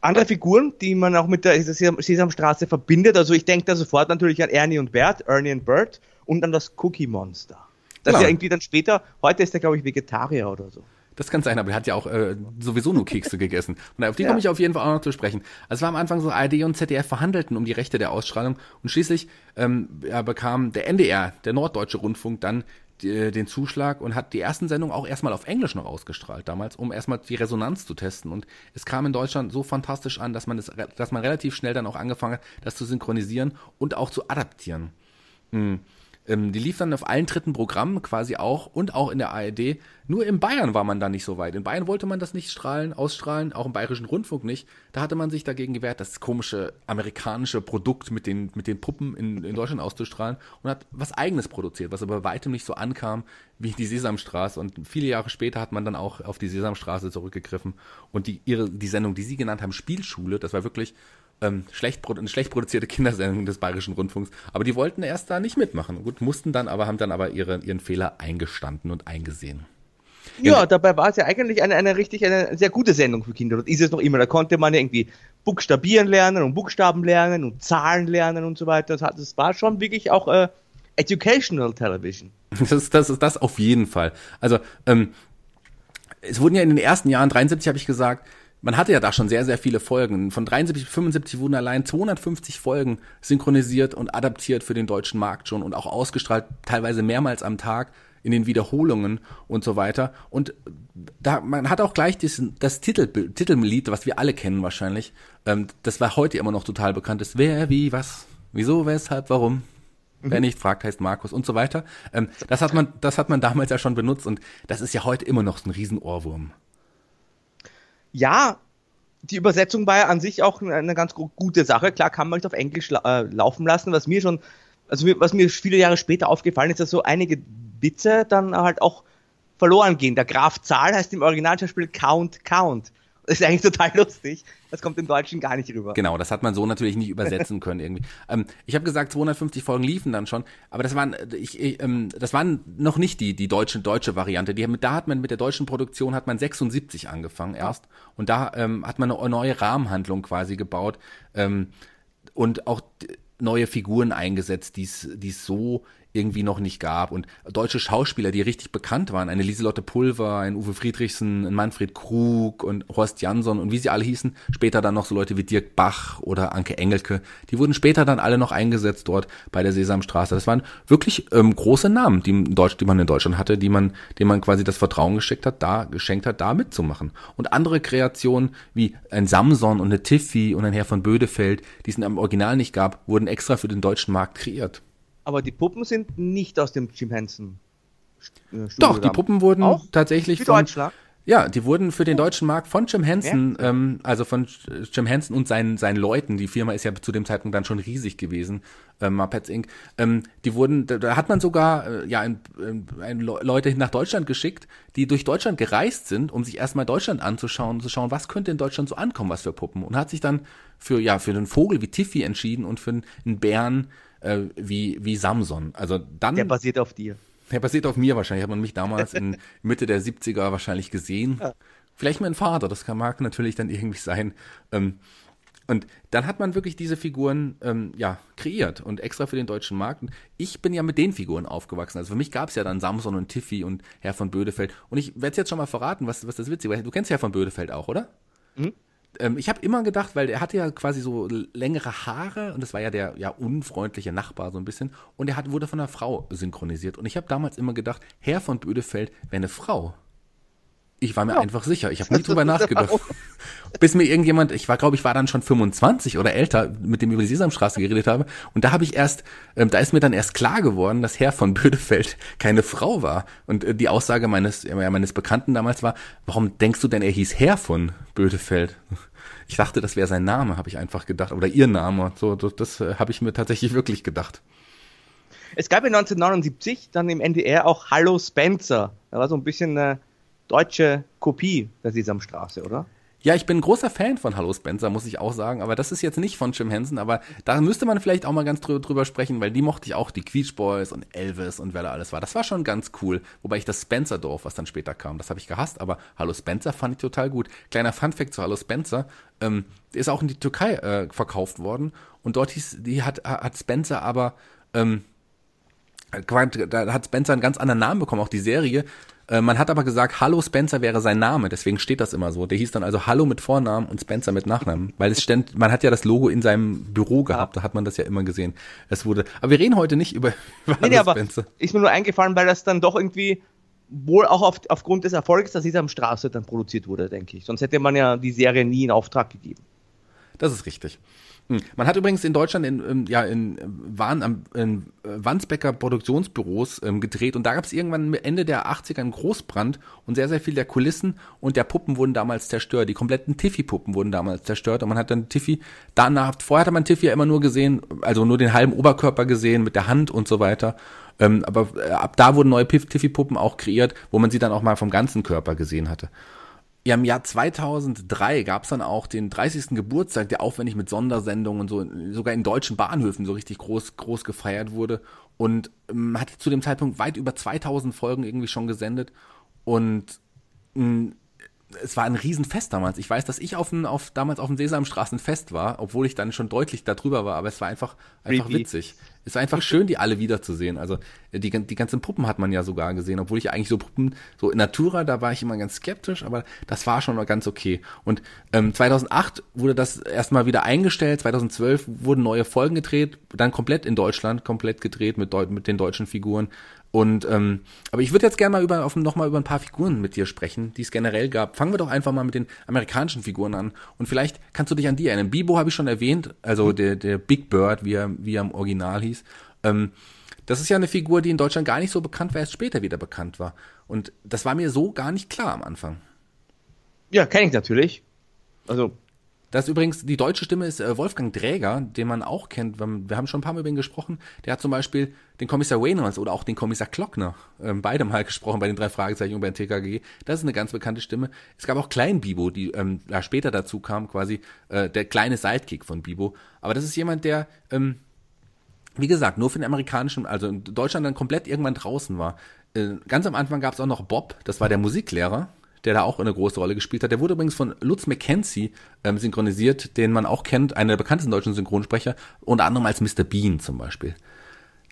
Andere Figuren, die man auch mit der Sesamstraße verbindet, also ich denke da sofort natürlich an Ernie und Bert, Ernie und Bert und an das Cookie Monster. Das genau. ja irgendwie dann später, heute ist er glaube ich Vegetarier oder so. Das kann sein, aber er hat ja auch äh, sowieso nur Kekse gegessen. Und auf die ja. komme ich auf jeden Fall auch noch zu sprechen. Also es war am Anfang so, ARD und ZDF verhandelten um die Rechte der Ausstrahlung und schließlich ähm, bekam der NDR, der Norddeutsche Rundfunk, dann die, den Zuschlag und hat die ersten Sendungen auch erstmal auf Englisch noch ausgestrahlt damals, um erstmal die Resonanz zu testen. Und es kam in Deutschland so fantastisch an, dass man es, dass man relativ schnell dann auch angefangen hat, das zu synchronisieren und auch zu adaptieren. Mhm. Ähm, die lief dann auf allen dritten Programmen quasi auch und auch in der ARD. Nur in Bayern war man da nicht so weit. In Bayern wollte man das nicht strahlen, ausstrahlen, auch im Bayerischen Rundfunk nicht. Da hatte man sich dagegen gewehrt, das komische amerikanische Produkt mit den, mit den Puppen in, in Deutschland auszustrahlen und hat was eigenes produziert, was aber weitem nicht so ankam wie die Sesamstraße. Und viele Jahre später hat man dann auch auf die Sesamstraße zurückgegriffen und die, ihre, die Sendung, die sie genannt haben, Spielschule, das war wirklich ähm, schlecht, eine schlecht produzierte Kindersendung des Bayerischen Rundfunks. Aber die wollten erst da nicht mitmachen. Gut, mussten dann, aber haben dann aber ihre, ihren Fehler eingestanden und eingesehen. Ja, ja, dabei war es ja eigentlich eine, eine richtig, eine sehr gute Sendung für Kinder. Das ist es noch immer. Da konnte man irgendwie Buchstabieren lernen und Buchstaben lernen und Zahlen lernen und so weiter. Das, hat, das war schon wirklich auch äh, Educational Television. Das, das ist das auf jeden Fall. Also, ähm, es wurden ja in den ersten Jahren, 73 habe ich gesagt, man hatte ja da schon sehr, sehr viele Folgen. Von 73 bis 75 wurden allein 250 Folgen synchronisiert und adaptiert für den deutschen Markt schon und auch ausgestrahlt, teilweise mehrmals am Tag in den Wiederholungen und so weiter. Und da, man hat auch gleich das, das Titel, Titellied, was wir alle kennen wahrscheinlich, ähm, das war heute immer noch total bekannt ist. Wer, wie, was, wieso, weshalb, warum? Mhm. Wer nicht fragt, heißt Markus und so weiter. Ähm, das hat man, das hat man damals ja schon benutzt und das ist ja heute immer noch so ein Riesenohrwurm ja, die Übersetzung war ja an sich auch eine ganz gute Sache. Klar kann man nicht auf Englisch äh, laufen lassen, was mir schon, also was mir viele Jahre später aufgefallen ist, dass so einige Witze dann halt auch verloren gehen. Der Graf Zahl heißt im Originalschauspiel Count Count. Das ist eigentlich total lustig. Das kommt im Deutschen gar nicht rüber. Genau, das hat man so natürlich nicht übersetzen können irgendwie. Ähm, ich habe gesagt, 250 Folgen liefen dann schon, aber das waren, ich, ich, ähm, das waren noch nicht die die deutsche deutsche Variante. Die, da hat man mit der deutschen Produktion hat man 76 angefangen erst und da ähm, hat man eine neue Rahmenhandlung quasi gebaut ähm, und auch neue Figuren eingesetzt, die es so irgendwie noch nicht gab und deutsche Schauspieler, die richtig bekannt waren, eine Lieselotte Pulver, ein Uwe Friedrichsen, ein Manfred Krug und Horst Jansson und wie sie alle hießen, später dann noch so Leute wie Dirk Bach oder Anke Engelke, die wurden später dann alle noch eingesetzt dort bei der Sesamstraße. Das waren wirklich ähm, große Namen, die, Deutsch, die man in Deutschland hatte, die man, denen man quasi das Vertrauen geschickt hat, da geschenkt hat, da mitzumachen. Und andere Kreationen wie ein Samson und eine Tiffy und ein Herr von Bödefeld, die es im Original nicht gab, wurden extra für den deutschen Markt kreiert. Aber die Puppen sind nicht aus dem Jim Henson. Studio Doch, die Puppen wurden auch tatsächlich von, Deutschland. Ja, die wurden für den deutschen Markt von Jim Henson, ja. ähm, also von Jim Henson und seinen, seinen Leuten, die Firma ist ja zu dem Zeitpunkt dann schon riesig gewesen, äh, Muppets Inc., ähm, die wurden, da, da hat man sogar äh, ja ein, ein Leute nach Deutschland geschickt, die durch Deutschland gereist sind, um sich erstmal Deutschland anzuschauen, zu schauen, was könnte in Deutschland so ankommen, was für Puppen. Und hat sich dann für, ja, für einen Vogel wie Tiffy entschieden und für einen Bären äh, wie, wie Samson. Also dann. Der basiert auf dir. Der basiert auf mir wahrscheinlich. Hat man mich damals in Mitte der 70er wahrscheinlich gesehen. Ja. Vielleicht mein Vater, das kann, mag natürlich dann irgendwie sein. Ähm, und dann hat man wirklich diese Figuren ähm, ja kreiert und extra für den deutschen Markt. Und ich bin ja mit den Figuren aufgewachsen. Also für mich gab es ja dann Samson und Tiffy und Herr von Bödefeld. Und ich werde jetzt schon mal verraten, was, was das Witzige Du kennst Herr von Bödefeld auch, oder? Mhm ähm, ich habe immer gedacht, weil er hatte ja quasi so längere Haare und das war ja der ja unfreundliche Nachbar so ein bisschen und er hat, wurde von einer Frau synchronisiert und ich habe damals immer gedacht, Herr von Bödefeld wäre eine Frau. Ich war mir ja. einfach sicher. Ich habe nie drüber nachgedacht. Bis mir irgendjemand, ich war, glaube ich, war dann schon 25 oder älter, mit dem ich über die Sesamstraße geredet habe. Und da habe ich erst, ähm, da ist mir dann erst klar geworden, dass Herr von Bödefeld keine Frau war. Und äh, die Aussage meines, äh, meines Bekannten damals war, warum denkst du denn, er hieß Herr von Bödefeld? Ich dachte, das wäre sein Name, habe ich einfach gedacht. Oder ihr Name. So, das, das äh, habe ich mir tatsächlich wirklich gedacht. Es gab ja 1979 dann im NDR auch Hallo Spencer. Da war so ein bisschen eine deutsche Kopie der Sesamstraße, oder? Ja, ich bin großer Fan von Hallo Spencer, muss ich auch sagen, aber das ist jetzt nicht von Jim Henson, aber da müsste man vielleicht auch mal ganz drüber, sprechen, weil die mochte ich auch, die Queech Boys und Elvis und wer da alles war. Das war schon ganz cool, wobei ich das Spencer-Dorf, was dann später kam, das habe ich gehasst, aber Hallo Spencer fand ich total gut. Kleiner Funfact zu Hallo Spencer, ähm, ist auch in die Türkei äh, verkauft worden und dort hieß, die hat, hat Spencer aber, ähm, da hat Spencer einen ganz anderen Namen bekommen, auch die Serie. Äh, man hat aber gesagt, Hallo Spencer wäre sein Name, deswegen steht das immer so. Der hieß dann also Hallo mit Vornamen und Spencer mit Nachnamen, weil es stand, man hat ja das Logo in seinem Büro gehabt, da hat man das ja immer gesehen. Es wurde, aber wir reden heute nicht über, über nee, Hallo nee, Spencer. ist mir nur eingefallen, weil das dann doch irgendwie wohl auch auf, aufgrund des Erfolgs der Sesamstraße dann produziert wurde, denke ich. Sonst hätte man ja die Serie nie in Auftrag gegeben. Das ist richtig. Hm. Man hat übrigens in Deutschland in, in ja in waren am in Wandsbecker Produktionsbüros ähm, gedreht und da gab es irgendwann Ende der 80er einen Großbrand und sehr sehr viel der Kulissen und der Puppen wurden damals zerstört. Die kompletten Tiffy Puppen wurden damals zerstört und man hat dann Tiffy danach vorher hatte man Tiffy ja immer nur gesehen, also nur den halben Oberkörper gesehen mit der Hand und so weiter. Ähm, aber äh, ab da wurden neue Tiffy Puppen auch kreiert, wo man sie dann auch mal vom ganzen Körper gesehen hatte. Ja, im Jahr 2003 gab es dann auch den 30. Geburtstag, der aufwendig mit Sondersendungen und so, sogar in deutschen Bahnhöfen so richtig groß, groß gefeiert wurde und ähm, hat zu dem Zeitpunkt weit über 2000 Folgen irgendwie schon gesendet und mh, es war ein Riesenfest damals. Ich weiß, dass ich auf, ein, auf damals auf dem Sesamstraßenfest war, obwohl ich dann schon deutlich darüber war, aber es war einfach, einfach witzig. Es war einfach schön, die alle wiederzusehen. Also die, die ganzen Puppen hat man ja sogar gesehen, obwohl ich eigentlich so Puppen, so in Natura, da war ich immer ganz skeptisch, aber das war schon mal ganz okay. Und ähm, 2008 wurde das erstmal wieder eingestellt, 2012 wurden neue Folgen gedreht, dann komplett in Deutschland, komplett gedreht mit, mit den deutschen Figuren. Und ähm, aber ich würde jetzt gerne mal über auf, noch mal über ein paar Figuren mit dir sprechen, die es generell gab. Fangen wir doch einfach mal mit den amerikanischen Figuren an. Und vielleicht kannst du dich an die erinnern. Bibo habe ich schon erwähnt, also mhm. der, der Big Bird, wie er, wie er im Original hieß. Ähm, das ist ja eine Figur, die in Deutschland gar nicht so bekannt war, erst später wieder bekannt war. Und das war mir so gar nicht klar am Anfang. Ja, kenne ich natürlich. Also das ist übrigens, die deutsche Stimme ist äh, Wolfgang Dräger, den man auch kennt. Wir haben schon ein paar Mal über ihn gesprochen. Der hat zum Beispiel den Kommissar Reynolds oder auch den Kommissar Klockner, ähm, beide mal gesprochen bei den drei Fragezeichen und den TKG. Das ist eine ganz bekannte Stimme. Es gab auch Klein Bibo, die ähm, ja, später dazu kam, quasi äh, der kleine Sidekick von Bibo. Aber das ist jemand, der, ähm, wie gesagt, nur für den amerikanischen, also in Deutschland dann komplett irgendwann draußen war. Äh, ganz am Anfang gab es auch noch Bob, das war der Musiklehrer, der da auch eine große Rolle gespielt hat. Der wurde übrigens von Lutz McKenzie ähm, synchronisiert, den man auch kennt, einer der bekanntesten deutschen Synchronsprecher, unter anderem als Mr. Bean zum Beispiel.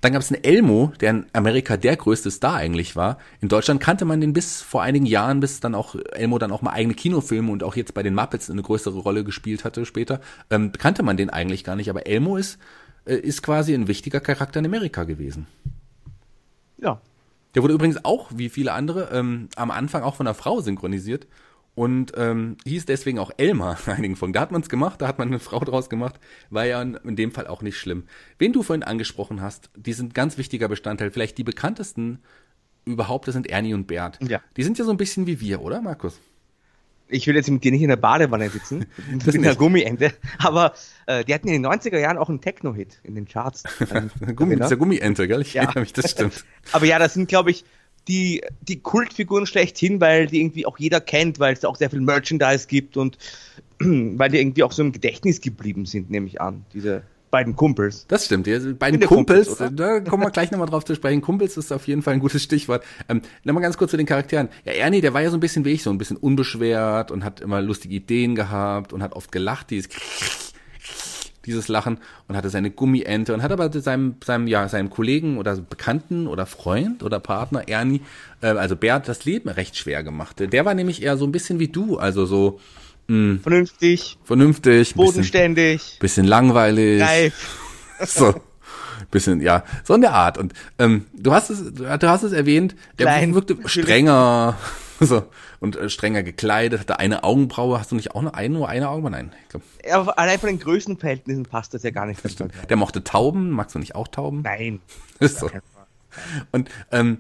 Dann gab es einen Elmo, der in Amerika der größte Star eigentlich war. In Deutschland kannte man den bis vor einigen Jahren, bis dann auch Elmo dann auch mal eigene Kinofilme und auch jetzt bei den Muppets eine größere Rolle gespielt hatte später, ähm, kannte man den eigentlich gar nicht. Aber Elmo ist, äh, ist quasi ein wichtiger Charakter in Amerika gewesen. Ja. Der wurde übrigens auch, wie viele andere, ähm, am Anfang auch von einer Frau synchronisiert und ähm, hieß deswegen auch Elmar in einigen Folgen. Da hat man es gemacht, da hat man eine Frau draus gemacht, war ja in dem Fall auch nicht schlimm. Wen du vorhin angesprochen hast, die sind ganz wichtiger Bestandteil, vielleicht die bekanntesten überhaupt, das sind Ernie und Bert. Ja. Die sind ja so ein bisschen wie wir, oder Markus? Ich will jetzt mit dir nicht in der Badewanne sitzen, mit einer Gummiente, aber äh, die hatten in den 90er Jahren auch einen Techno-Hit in den Charts. Gummi, das ist ja Gummiente, gell? Ich Ja. erinnere mich, das stimmt. aber ja, das sind, glaube ich, die, die Kultfiguren schlechthin, weil die irgendwie auch jeder kennt, weil es da auch sehr viel Merchandise gibt und weil die irgendwie auch so im Gedächtnis geblieben sind, nehme ich an, diese beiden Kumpels. Das stimmt. Die beiden Kumpels, Kumpels, da kommen wir gleich nochmal drauf zu sprechen. Kumpels ist auf jeden Fall ein gutes Stichwort. Ähm, nochmal ganz kurz zu den Charakteren. Ja, Ernie, der war ja so ein bisschen wie ich, so ein bisschen unbeschwert und hat immer lustige Ideen gehabt und hat oft gelacht, dieses dieses Lachen und hatte seine Gummiente und hat aber seinem, seinem, ja, seinem Kollegen oder Bekannten oder Freund oder Partner Ernie, äh, also Bert, das Leben recht schwer gemacht. Der war nämlich eher so ein bisschen wie du, also so Vernünftig, vernünftig, bisschen, bodenständig, bisschen langweilig. reif. So. Bisschen, ja, so in der Art. Und ähm, du hast es, du hast es erwähnt, der Klein. wirkte strenger, so, und äh, strenger gekleidet, hatte eine Augenbraue. Hast du nicht auch noch eine, nur eine Augenbraue? Nein, ich glaube. Aber allein von den Größenverhältnissen passt das ja gar nicht. Der mochte Tauben. Magst du nicht auch Tauben? Nein. Ist so. Und ähm,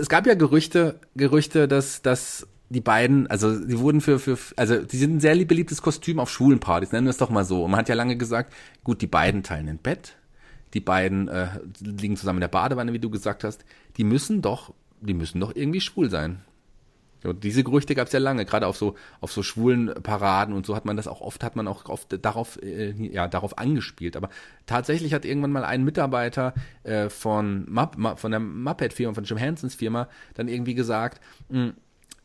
es gab ja Gerüchte, Gerüchte, dass, dass die beiden, also die wurden für, für, also die sind ein sehr beliebtes Kostüm auf schwulen Partys, nennen wir es doch mal so. Und man hat ja lange gesagt, gut, die beiden teilen ein Bett, die beiden äh, liegen zusammen in der Badewanne, wie du gesagt hast. Die müssen doch, die müssen doch irgendwie schwul sein. Und diese Gerüchte gab es ja lange, gerade auf so auf so schwulen Paraden und so hat man das auch oft hat man auch oft darauf äh, ja darauf angespielt. Aber tatsächlich hat irgendwann mal ein Mitarbeiter äh, von Mupp, von der Muppet Firma von Jim Hensons Firma dann irgendwie gesagt, mh,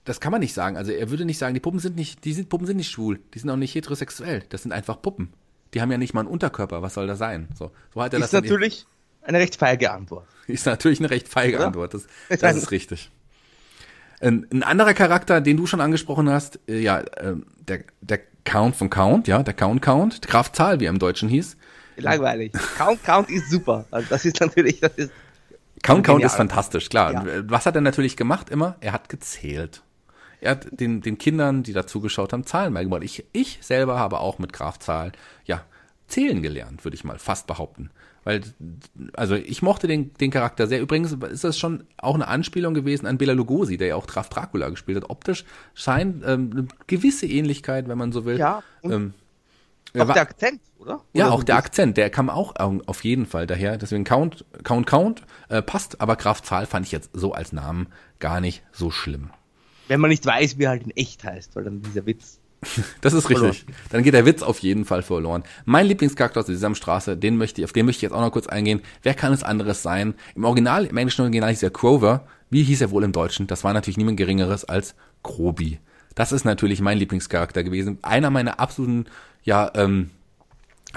das kann man nicht sagen. Also er würde nicht sagen, die Puppen sind nicht, die sind, Puppen sind nicht schwul, die sind auch nicht heterosexuell. Das sind einfach Puppen. Die haben ja nicht mal einen Unterkörper. Was soll da sein? So, so hat er das Ist dann natürlich eine recht feige Antwort. ist natürlich eine recht feige Oder? Antwort. Das, das ist richtig. Ein, ein anderer Charakter, den du schon angesprochen hast, äh, ja, ähm, der, der Count von Count, ja, der Count Count, Graf Zahl, wie er im Deutschen hieß. Langweilig. Count, Count ist super. Also das ist natürlich, das ist Count Count ist fantastisch, klar. Ja. Was hat er natürlich gemacht immer? Er hat gezählt. Er hat den, den Kindern, die da zugeschaut haben, Zahlen beigebracht. Ich, ich selber habe auch mit Graf Zahl, ja, zählen gelernt, würde ich mal fast behaupten. Weil, also ich mochte den, den Charakter sehr. Übrigens ist das schon auch eine Anspielung gewesen an Bela Lugosi, der ja auch Graf Dracula gespielt hat. Optisch scheint ähm, eine gewisse Ähnlichkeit, wenn man so will. Ja, Ähm, auch war- der Akzent, oder? ja, Oder auch so der Akzent, der kam auch auf jeden Fall daher. Deswegen Count, Count, Count äh, passt, aber Graf Zahl fand ich jetzt so als Namen gar nicht so schlimm. Wenn man nicht weiß, wie er halt in echt heißt, weil dann dieser Witz. Das ist richtig. Dann geht der Witz auf jeden Fall verloren. Mein Lieblingscharakter aus der Sesamstraße, den möchte ich, auf den möchte ich jetzt auch noch kurz eingehen. Wer kann es anderes sein? Im Original, im englischen Original hieß er Grover. Wie hieß er wohl im Deutschen? Das war natürlich niemand Geringeres als Grobi. Das ist natürlich mein Lieblingscharakter gewesen. Einer meiner absoluten, ja, ähm,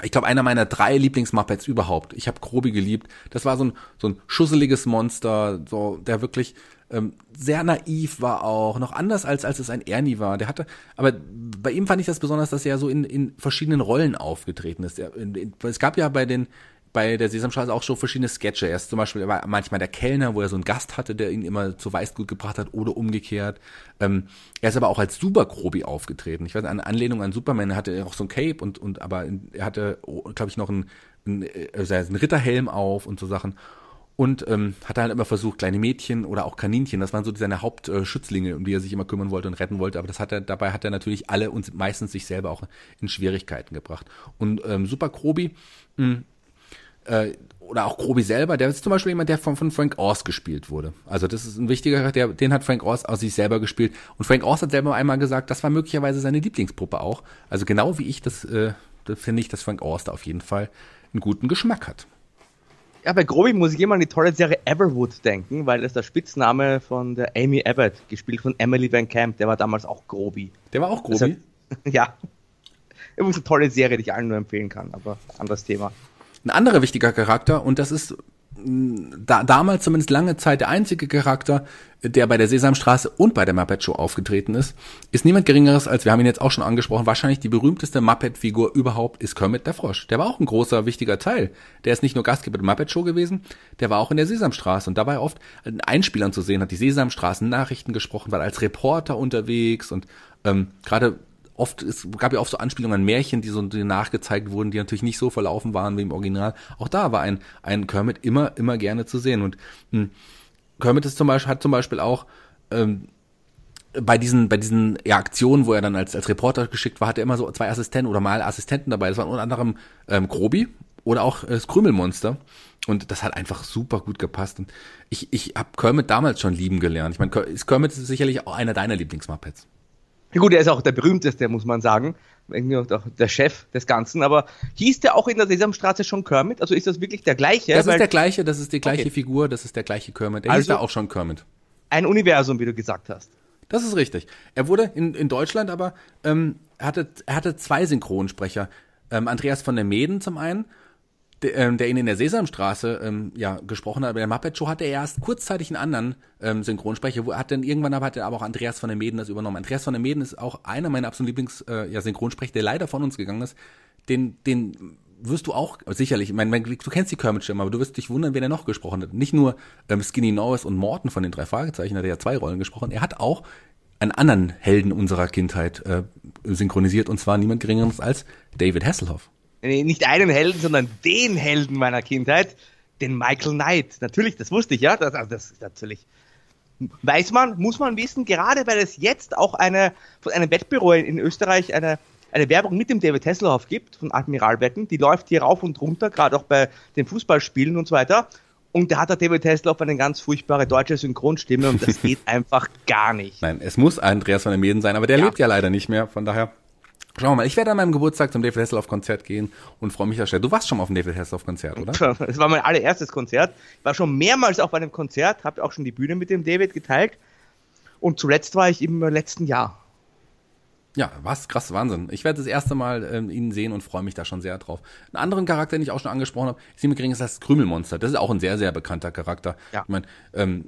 ich glaube, einer meiner drei Lieblingsmuppets überhaupt. Ich habe Grobi geliebt. Das war so ein, so ein schusseliges Monster, so, der wirklich ähm, sehr naiv war auch, noch anders als als es ein Ernie war. Der hatte, aber bei ihm fand ich das besonders, dass er so in, in verschiedenen Rollen aufgetreten ist. Er, in, in, es gab ja bei den bei der Sesamstraße auch schon verschiedene Sketche. Er ist zum Beispiel er war manchmal der Kellner, wo er so einen Gast hatte, der ihn immer zu Weißgut gebracht hat oder umgekehrt. Ähm, er ist aber auch als Supergrobi aufgetreten. Ich weiß, eine Anlehnung an Superman. Er hatte auch so ein Cape und, und aber er hatte, glaube ich, noch einen, einen, äh, also einen Ritterhelm auf und so Sachen. Und ähm, hat halt immer versucht, kleine Mädchen oder auch Kaninchen, das waren so seine Hauptschützlinge, um die er sich immer kümmern wollte und retten wollte. Aber das hat er, dabei hat er natürlich alle und meistens sich selber auch in Schwierigkeiten gebracht. Und ähm, Super Krobi, mh, äh, oder auch Grobi selber, der ist zum Beispiel jemand, der von, von Frank Oz gespielt wurde. Also das ist ein wichtiger der, den hat Frank Oz aus sich selber gespielt. Und Frank Oz hat selber einmal gesagt, das war möglicherweise seine Lieblingspuppe auch. Also genau wie ich, das, äh, das finde ich, dass Frank Oz da auf jeden Fall einen guten Geschmack hat. Ja, bei Grobi muss ich immer an die tolle Serie Everwood denken, weil das der Spitzname von der Amy Abbott, gespielt von Emily Van Camp, der war damals auch Grobi. Der war auch Grobi. hat- ja. Übrigens eine tolle Serie, die ich allen nur empfehlen kann, aber anderes Thema. Ein anderer wichtiger Charakter, und das ist da, damals zumindest lange Zeit der einzige Charakter, der bei der Sesamstraße und bei der Muppet Show aufgetreten ist, ist niemand geringeres als, wir haben ihn jetzt auch schon angesprochen, wahrscheinlich die berühmteste Muppet-Figur überhaupt ist Kermit der Frosch. Der war auch ein großer, wichtiger Teil. Der ist nicht nur Gastgeber der Muppet Show gewesen, der war auch in der Sesamstraße und da war er oft in Einspielern zu sehen, hat die Sesamstraßen Nachrichten gesprochen, war als Reporter unterwegs und ähm, gerade oft, es gab ja oft so Anspielungen an Märchen, die so die nachgezeigt wurden, die natürlich nicht so verlaufen waren wie im Original. Auch da war ein, ein Kermit immer, immer gerne zu sehen. Und mh, hm, Kermit ist zum Beispiel, hat zum Beispiel auch ähm, bei diesen, bei diesen ja, Aktionen, wo er dann als, als Reporter geschickt war, hatte er immer so zwei Assistenten oder mal Assistenten dabei. Das waren unter anderem ähm, Grobi oder auch äh, das Krümelmonster. Und das hat einfach super gut gepasst. Und ich, ich habe Kermit damals schon lieben gelernt. Ich meine, Kermit ist sicherlich auch einer deiner Lieblingsmuppets. Ja gut, er ist auch der berühmteste, muss man sagen. Der Chef des Ganzen. Aber hieß der auch in der Sesamstraße schon Kermit? Also ist das wirklich der gleiche? Das ist der gleiche, das ist die gleiche okay. Figur, das ist der gleiche Kermit. Er also hieß da auch schon Kermit. Ein Universum, wie du gesagt hast. Das ist richtig. Er wurde in, in Deutschland aber, ähm, er, hatte, er hatte zwei Synchronsprecher. Ähm, Andreas von der Meden zum einen der, ähm, der ihn in der Sesamstraße ähm, ja gesprochen hat, bei der Muppet Show hatte er erst kurzzeitig einen anderen ähm, Synchronsprecher, wo hat dann irgendwann aber hat er aber auch Andreas von der Meden das übernommen. Andreas von der Meden ist auch einer meiner absoluten Lieblings äh, ja, Synchronsprecher, der leider von uns gegangen ist. Den den wirst du auch sicherlich, ich meine, du kennst die Kermit-Stimme, aber du wirst dich wundern, wen er noch gesprochen hat. Nicht nur ähm, Skinny Norris und Morton von den drei Fragezeichen, hat er ja zwei Rollen gesprochen. Er hat auch einen anderen Helden unserer Kindheit äh, synchronisiert und zwar niemand geringeres als David Hasselhoff nicht einen Helden, sondern den Helden meiner Kindheit, den Michael Knight. Natürlich, das wusste ich, ja. Das, also das ist natürlich. Weiß man, muss man wissen, gerade weil es jetzt auch eine, von einem Wettbüro in Österreich eine, eine Werbung mit dem David Hasselhoff gibt, von Admiralwetten, die läuft hier rauf und runter, gerade auch bei den Fußballspielen und so weiter. Und da hat der David Hasselhoff eine ganz furchtbare deutsche Synchronstimme und das geht einfach gar nicht. Nein, es muss Andreas von der Meden sein, aber der ja. lebt ja leider nicht mehr, von daher. Schauen wir mal, ich werde an meinem Geburtstag zum David Hasselhoff Konzert gehen und freue mich da sehr. Du warst schon mal auf dem David Hasselhoff Konzert, oder? Es war mein allererstes Konzert. Ich war schon mehrmals auf einem Konzert, habe auch schon die Bühne mit dem David geteilt. Und zuletzt war ich im letzten Jahr. Ja, was krass, Wahnsinn. Ich werde das erste Mal ähm, ihn sehen und freue mich da schon sehr drauf. Einen anderen Charakter, den ich auch schon angesprochen habe, ist gering ist das Krümelmonster. Das ist auch ein sehr, sehr bekannter Charakter. Ja. Ich meine, ähm,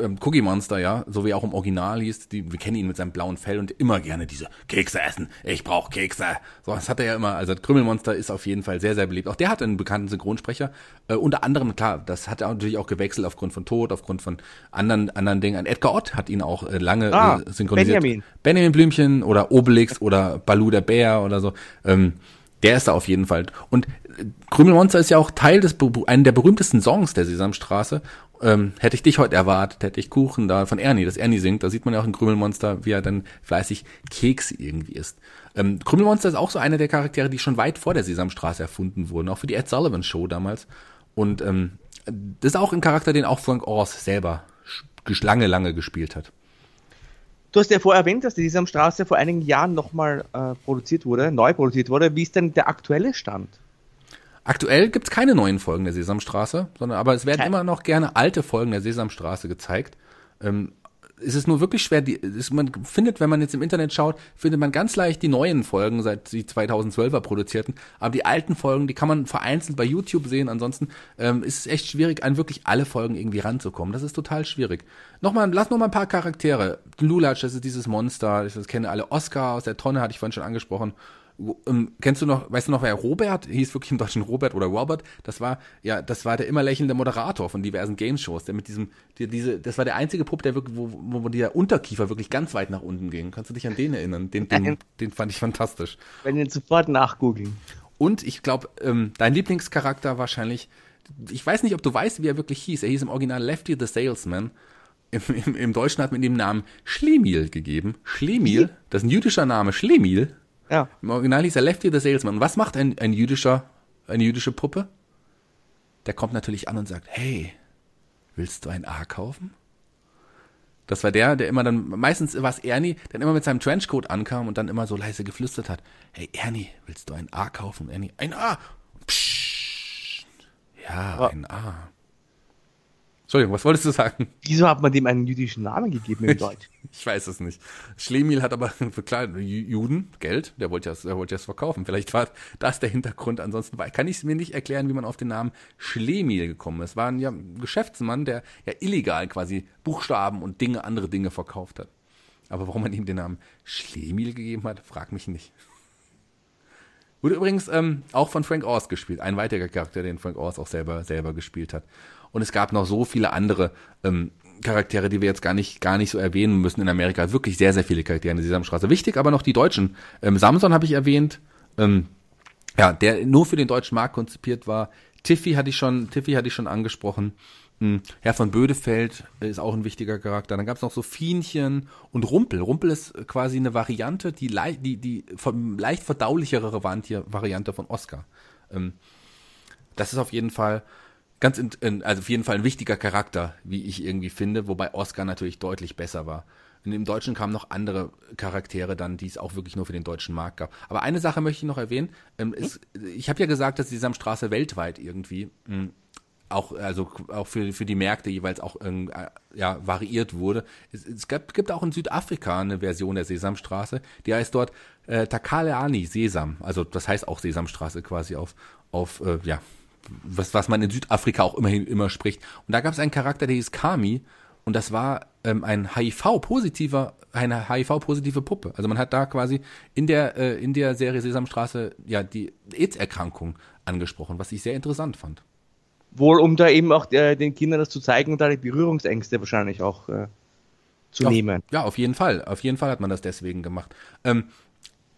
ähm, Cookie Monster, ja, so wie er auch im Original hieß, die, wir kennen ihn mit seinem blauen Fell und immer gerne diese Kekse essen. Ich brauche Kekse. So, das hat er ja immer. Also Krümelmonster ist auf jeden Fall sehr, sehr beliebt. Auch der hat einen bekannten Synchronsprecher. Äh, unter anderem, klar, das hat er natürlich auch gewechselt aufgrund von Tod, aufgrund von anderen, anderen Dingen. Edgar Ott hat ihn auch äh, lange ah, äh, synchronisiert. Benjamin. Benjamin Blümchen oder Obelix oder Baloo der Bär oder so. Ähm, der ist da auf jeden Fall. Und äh, Krümelmonster ist ja auch Teil des einen der berühmtesten Songs der Sesamstraße. Ähm, hätte ich dich heute erwartet, hätte ich Kuchen da von Ernie, das Ernie singt. Da sieht man ja auch in Krümelmonster, wie er dann fleißig Keks irgendwie isst. Ähm, Krümelmonster ist auch so einer der Charaktere, die schon weit vor der Sesamstraße erfunden wurden, auch für die Ed Sullivan Show damals. Und ähm, das ist auch ein Charakter, den auch Frank Oz selber lange, lange gespielt hat. Du hast ja vorher erwähnt, dass die Sesamstraße vor einigen Jahren nochmal äh, produziert wurde, neu produziert wurde. Wie ist denn der aktuelle Stand? Aktuell gibt's keine neuen Folgen der Sesamstraße, sondern aber es werden Kein. immer noch gerne alte Folgen der Sesamstraße gezeigt. Ähm, es ist nur wirklich schwer, die, ist, man findet, wenn man jetzt im Internet schaut, findet man ganz leicht die neuen Folgen, seit die 2012er produzierten, aber die alten Folgen, die kann man vereinzelt bei YouTube sehen, ansonsten ähm, ist es echt schwierig, an wirklich alle Folgen irgendwie ranzukommen. Das ist total schwierig. Nochmal, lass noch mal ein paar Charaktere. Lulatsch, das ist dieses Monster, das kennen alle. Oscar aus der Tonne hatte ich vorhin schon angesprochen. Ähm, kennst du noch, weißt du noch, wer Robert hieß wirklich im Deutschen Robert oder Robert? Das war, ja, das war der immer lächelnde Moderator von diversen Game-Shows, der mit diesem, die, diese, das war der einzige Pupp, der wirklich, wo, wo, wo der Unterkiefer wirklich ganz weit nach unten ging. Kannst du dich an den erinnern? Den, den, den fand ich fantastisch. Wenn den sofort nachgoogeln. Und ich glaube, ähm, dein Lieblingscharakter wahrscheinlich, ich weiß nicht, ob du weißt, wie er wirklich hieß. Er hieß im Original Lefty the Salesman. Im, im, im Deutschen hat man ihm den Namen Schlemiel gegeben. Schlemiel, das ist ein jüdischer Name, Schlemiel. Ja. Im Original hieß er Lefty the Salesman. Und was macht ein, ein jüdischer, eine jüdische Puppe? Der kommt natürlich an und sagt, hey, willst du ein A kaufen? Das war der, der immer dann, meistens war es Ernie, der immer mit seinem Trenchcoat ankam und dann immer so leise geflüstert hat, hey Ernie, willst du ein A kaufen? Ernie, ein A! Psst. Ja, ein A. Entschuldigung, was wolltest du sagen? Wieso hat man dem einen jüdischen Namen gegeben in Deutsch? Ich weiß es nicht. Schlemiel hat aber für klar Juden Geld, der wollte ja, der wollte ja verkaufen. Vielleicht war das der Hintergrund. Ansonsten war, kann ich es mir nicht erklären, wie man auf den Namen Schlemiel gekommen ist. War ein ja, Geschäftsmann, der ja illegal quasi Buchstaben und Dinge, andere Dinge verkauft hat. Aber warum man ihm den Namen Schlemiel gegeben hat, frag mich nicht. Wurde übrigens ähm, auch von Frank Oz gespielt. Ein weiterer Charakter, den Frank Oz auch selber, selber gespielt hat. Und es gab noch so viele andere ähm, Charaktere, die wir jetzt gar nicht, gar nicht so erwähnen müssen in Amerika. Wirklich sehr, sehr viele Charaktere in der Sesamstraße. Wichtig aber noch die Deutschen. Ähm, Samson habe ich erwähnt. Ähm, ja, der nur für den deutschen Markt konzipiert war. Tiffy hatte ich schon, Tiffy hatte ich schon angesprochen. Hm, Herr von Bödefeld ist auch ein wichtiger Charakter. Dann gab es noch so Fienchen und Rumpel. Rumpel ist quasi eine Variante, die, die, die leicht verdaulichere Variante von Oscar. Ähm, das ist auf jeden Fall ganz, in, in, also auf jeden Fall ein wichtiger Charakter, wie ich irgendwie finde, wobei Oscar natürlich deutlich besser war. Und im Deutschen kamen noch andere Charaktere dann, die es auch wirklich nur für den deutschen Markt gab. Aber eine Sache möchte ich noch erwähnen. Ähm, ist, ich habe ja gesagt, dass die Sesamstraße weltweit irgendwie mh, hm, auch also auch für für die Märkte jeweils auch äh, ja variiert wurde. Es, es gibt, gibt auch in Südafrika eine Version der Sesamstraße, die heißt dort äh, Takaleani Sesam, also das heißt auch Sesamstraße quasi auf auf äh, ja was, was man in Südafrika auch immerhin immer spricht. Und da gab es einen Charakter, der hieß Kami, und das war ähm, ein HIV-positiver, eine HIV-positive Puppe. Also man hat da quasi in der, äh, in der Serie Sesamstraße ja die AIDS-Erkrankung angesprochen, was ich sehr interessant fand. Wohl, um da eben auch äh, den Kindern das zu zeigen und da die Berührungsängste wahrscheinlich auch äh, zu auf, nehmen. Ja, auf jeden Fall. Auf jeden Fall hat man das deswegen gemacht. Ähm,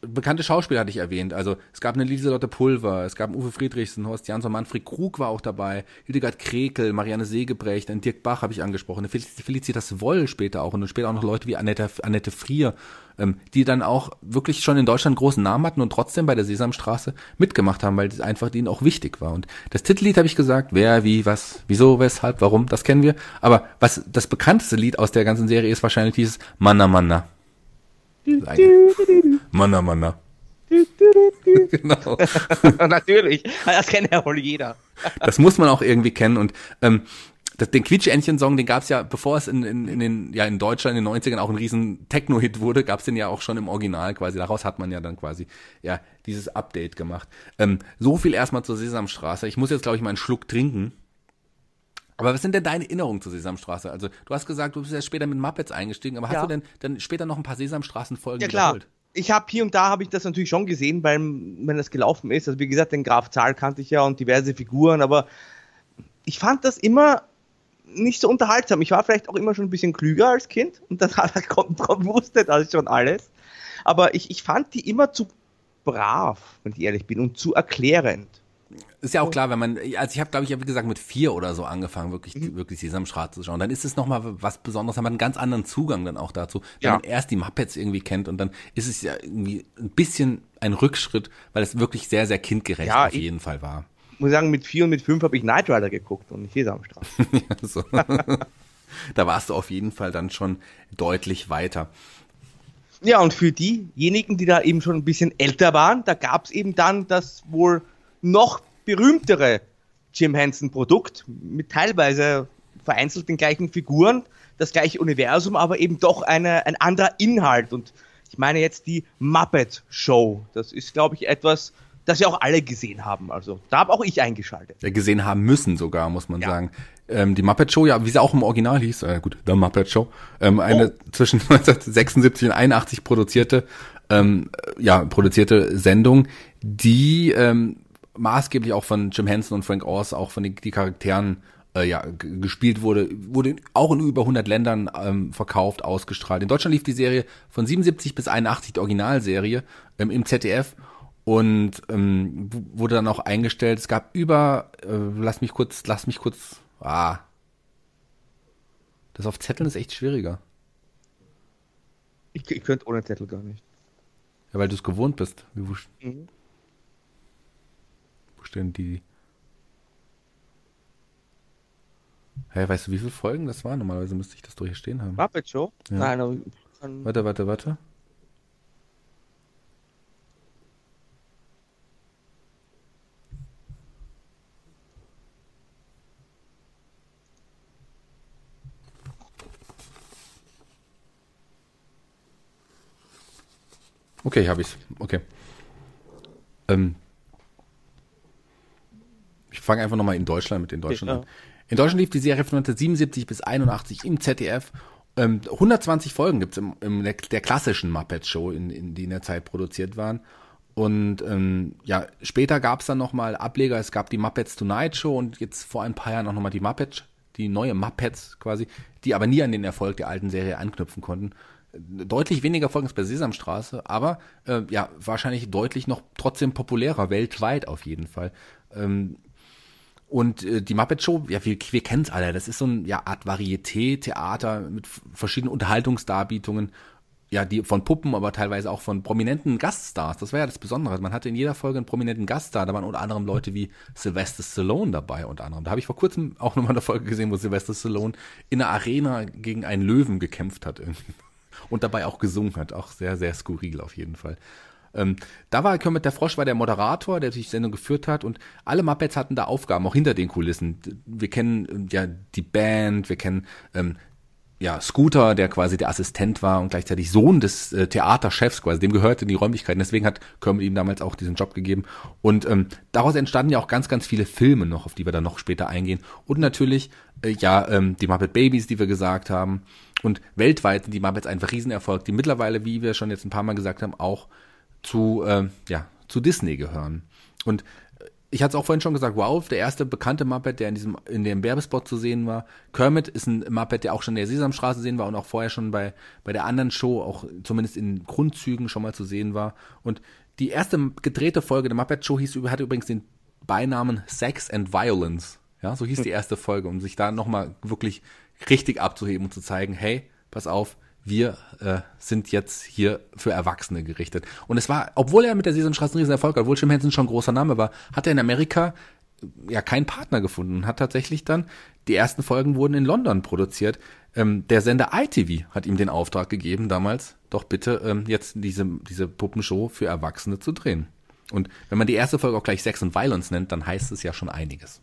bekannte Schauspieler hatte ich erwähnt. Also es gab eine Lieselotte Pulver, es gab einen Uwe Friedrichsen, Horst Jansson, Manfred Krug war auch dabei, Hildegard Krekel, Marianne Segebrecht, einen Dirk Bach habe ich angesprochen, eine Felicitas Woll später auch und dann später auch noch Leute wie Annette, Annette Frier, ähm, die dann auch wirklich schon in Deutschland großen Namen hatten und trotzdem bei der Sesamstraße mitgemacht haben, weil es einfach denen auch wichtig war. Und das Titellied habe ich gesagt, wer, wie, was, wieso, weshalb, warum, das kennen wir. Aber was das bekannteste Lied aus der ganzen Serie ist wahrscheinlich dieses Manna Manna. Manna, Manna. genau. Natürlich. Das kennt ja wohl jeder. das muss man auch irgendwie kennen und ähm, das, den Quietsch-Entchen-Song, den gab's ja, bevor es in, in, in, den, ja, in Deutschland in den 90ern auch ein riesen Techno-Hit wurde, gab's den ja auch schon im Original quasi. Daraus hat man ja dann quasi ja dieses Update gemacht. Ähm, so viel erstmal zur Sesamstraße. Ich muss jetzt, glaube ich, mal einen Schluck trinken. Aber was sind denn deine Erinnerungen zur Sesamstraße? Also du hast gesagt, du bist ja später mit Muppets eingestiegen, aber ja. hast du denn dann später noch ein paar Sesamstraßenfolgen ja, klar. wiederholt? Ich habe hier und da habe ich das natürlich schon gesehen, weil wenn das gelaufen ist. Also wie gesagt, den Graf Zahl kannte ich ja und diverse Figuren, aber ich fand das immer nicht so unterhaltsam. Ich war vielleicht auch immer schon ein bisschen klüger als Kind und dann wusste das schon alles. Aber ich, ich fand die immer zu brav, wenn ich ehrlich bin, und zu erklärend. Ist ja auch klar, wenn man, also ich habe, glaube ich, wie gesagt, mit vier oder so angefangen, wirklich, mhm. wirklich Sesamstraße zu schauen. Dann ist es nochmal was Besonderes, hat man einen ganz anderen Zugang dann auch dazu. Wenn ja. man erst die Muppets irgendwie kennt und dann ist es ja irgendwie ein bisschen ein Rückschritt, weil es wirklich sehr, sehr kindgerecht ja, auf jeden ich, Fall war. Ich muss sagen, mit vier und mit fünf habe ich Knight Rider geguckt und nicht Sesamstraße. ja, so. da warst du auf jeden Fall dann schon deutlich weiter. Ja, und für diejenigen, die da eben schon ein bisschen älter waren, da gab es eben dann das wohl noch berühmtere Jim Henson Produkt mit teilweise vereinzelt den gleichen Figuren, das gleiche Universum, aber eben doch eine, ein anderer Inhalt. Und ich meine jetzt die Muppet Show. Das ist, glaube ich, etwas, das ja auch alle gesehen haben. Also da habe auch ich eingeschaltet. Ja, gesehen haben müssen sogar, muss man ja. sagen. Ähm, die Muppet Show, ja, wie sie auch im Original hieß, äh, gut, The Muppet Show, ähm, eine oh. zwischen 1976 und 81 produzierte, ähm, ja, produzierte Sendung, die ähm, maßgeblich auch von Jim Henson und Frank Oz, auch von den die Charakteren äh, ja, gespielt wurde, wurde auch in über 100 Ländern ähm, verkauft, ausgestrahlt. In Deutschland lief die Serie von 77 bis 81, die Originalserie, ähm, im ZDF und ähm, wurde dann auch eingestellt. Es gab über, äh, lass mich kurz, lass mich kurz, ah, das auf Zetteln ist echt schwieriger. Ich, ich könnte ohne Zettel gar nicht. Ja, weil du es gewohnt bist. Mhm stehen die. Hä, weißt du, wie viele Folgen das waren? Normalerweise müsste ich das doch hier stehen haben. Muppet Show? Ja. Nein, aber Warte, warte, warte. Okay, habe ich's. Okay. Ähm, ich fange einfach nochmal in Deutschland mit den Deutschland Ja. an. In Deutschland lief die Serie von 1977 bis 81 im ZDF. Ähm, 120 Folgen gibt's im, im der, der klassischen Muppet Show, in, in die in der Zeit produziert waren. Und ähm, ja, später gab's dann nochmal Ableger. Es gab die Muppets Tonight Show und jetzt vor ein paar Jahren auch nochmal die Muppets, die neue Muppets quasi, die aber nie an den Erfolg der alten Serie anknüpfen konnten. Deutlich weniger Folgen als bei Sesamstraße, aber äh, ja, wahrscheinlich deutlich noch trotzdem populärer, weltweit auf jeden Fall. Ähm, und äh, die Muppet Show, ja, wir, wir kennen es alle. Das ist so eine ja, Art Varieté-Theater mit verschiedenen Unterhaltungsdarbietungen. Ja, die von Puppen, aber teilweise auch von prominenten Gaststars. Das war ja das Besondere. Man hatte in jeder Folge einen prominenten Gaststar. Da waren unter anderem Leute wie Sylvester Stallone dabei, unter anderem. Da habe ich vor kurzem auch nochmal eine Folge gesehen, wo Sylvester Stallone in einer Arena gegen einen Löwen gekämpft hat irgendwie. Und dabei auch gesungen hat. Auch sehr, sehr skurril auf jeden Fall. Ähm, da war Kermit der Frosch war der Moderator, der die Sendung geführt hat und alle Muppets hatten da Aufgaben, auch hinter den Kulissen. Wir kennen ähm, ja die Band, wir kennen ähm, ja Scooter, der quasi der Assistent war und gleichzeitig Sohn des äh, Theaterchefs quasi, dem gehörte die Räumlichkeiten. Deswegen hat Kermit ihm damals auch diesen Job gegeben und ähm, daraus entstanden ja auch ganz, ganz viele Filme noch, auf die wir dann noch später eingehen und natürlich äh, ja ähm, die Muppet Babies, die wir gesagt haben und weltweit sind die Muppets einfach Riesenerfolg, die mittlerweile, wie wir schon jetzt ein paar Mal gesagt haben, auch zu, ähm, ja, zu Disney gehören. Und äh, ich hatte es auch vorhin schon gesagt, wow, der erste bekannte Muppet, der in diesem, in dem Werbespot zu sehen war. Kermit ist ein Muppet, der auch schon in der Sesamstraße zu sehen war und auch vorher schon bei, bei der anderen Show, auch zumindest in Grundzügen schon mal zu sehen war. Und die erste gedrehte Folge der Muppet Show hieß, hatte übrigens den Beinamen Sex and Violence. Ja, so hieß die erste Folge, um sich da nochmal wirklich richtig abzuheben und zu zeigen, hey, pass auf, wir äh, sind jetzt hier für Erwachsene gerichtet. Und es war, obwohl er mit der Sesamstraße ein Riesenerfolg hat, obwohl Jim Henson schon ein großer Name war, hat er in Amerika äh, ja keinen Partner gefunden und hat tatsächlich dann, die ersten Folgen wurden in London produziert. Ähm, der Sender ITV hat ihm den Auftrag gegeben, damals, doch bitte ähm, jetzt diese, diese Puppenshow für Erwachsene zu drehen. Und wenn man die erste Folge auch gleich Sex and Violence nennt, dann heißt es ja schon einiges.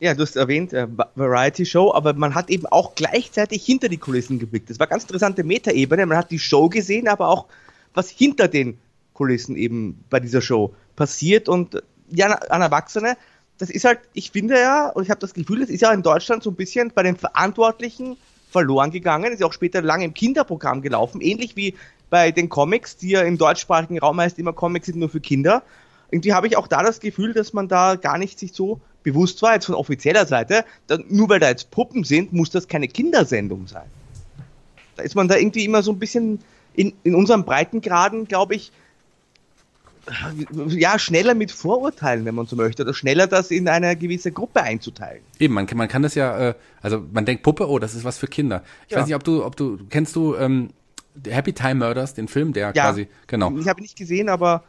Ja, du hast erwähnt, äh, Va- Variety Show, aber man hat eben auch gleichzeitig hinter die Kulissen geblickt. Das war ganz interessante Metaebene. Man hat die Show gesehen, aber auch was hinter den Kulissen eben bei dieser Show passiert und äh, ja, an Erwachsene, das ist halt, ich finde ja, und ich habe das Gefühl, das ist ja in Deutschland so ein bisschen bei den Verantwortlichen verloren gegangen, ist ja auch später lange im Kinderprogramm gelaufen, ähnlich wie bei den Comics, die ja im deutschsprachigen Raum heißt immer Comics sind nur für Kinder. Irgendwie habe ich auch da das Gefühl, dass man da gar nicht sich so bewusst war, jetzt von offizieller Seite, nur weil da jetzt Puppen sind, muss das keine Kindersendung sein. Da ist man da irgendwie immer so ein bisschen in, in unseren Breitengraden, glaube ich, ja, schneller mit Vorurteilen, wenn man so möchte, oder schneller das in eine gewisse Gruppe einzuteilen. Eben, man, kann- man kann das ja, äh, also man denkt Puppe, oh, das ist was für Kinder. Ich Ja. weiß nicht, ob du, ob du, kennst du ähm, Happy Time Murders, den Film, der Ja. quasi, genau. Ich habe ihn nicht gesehen, aber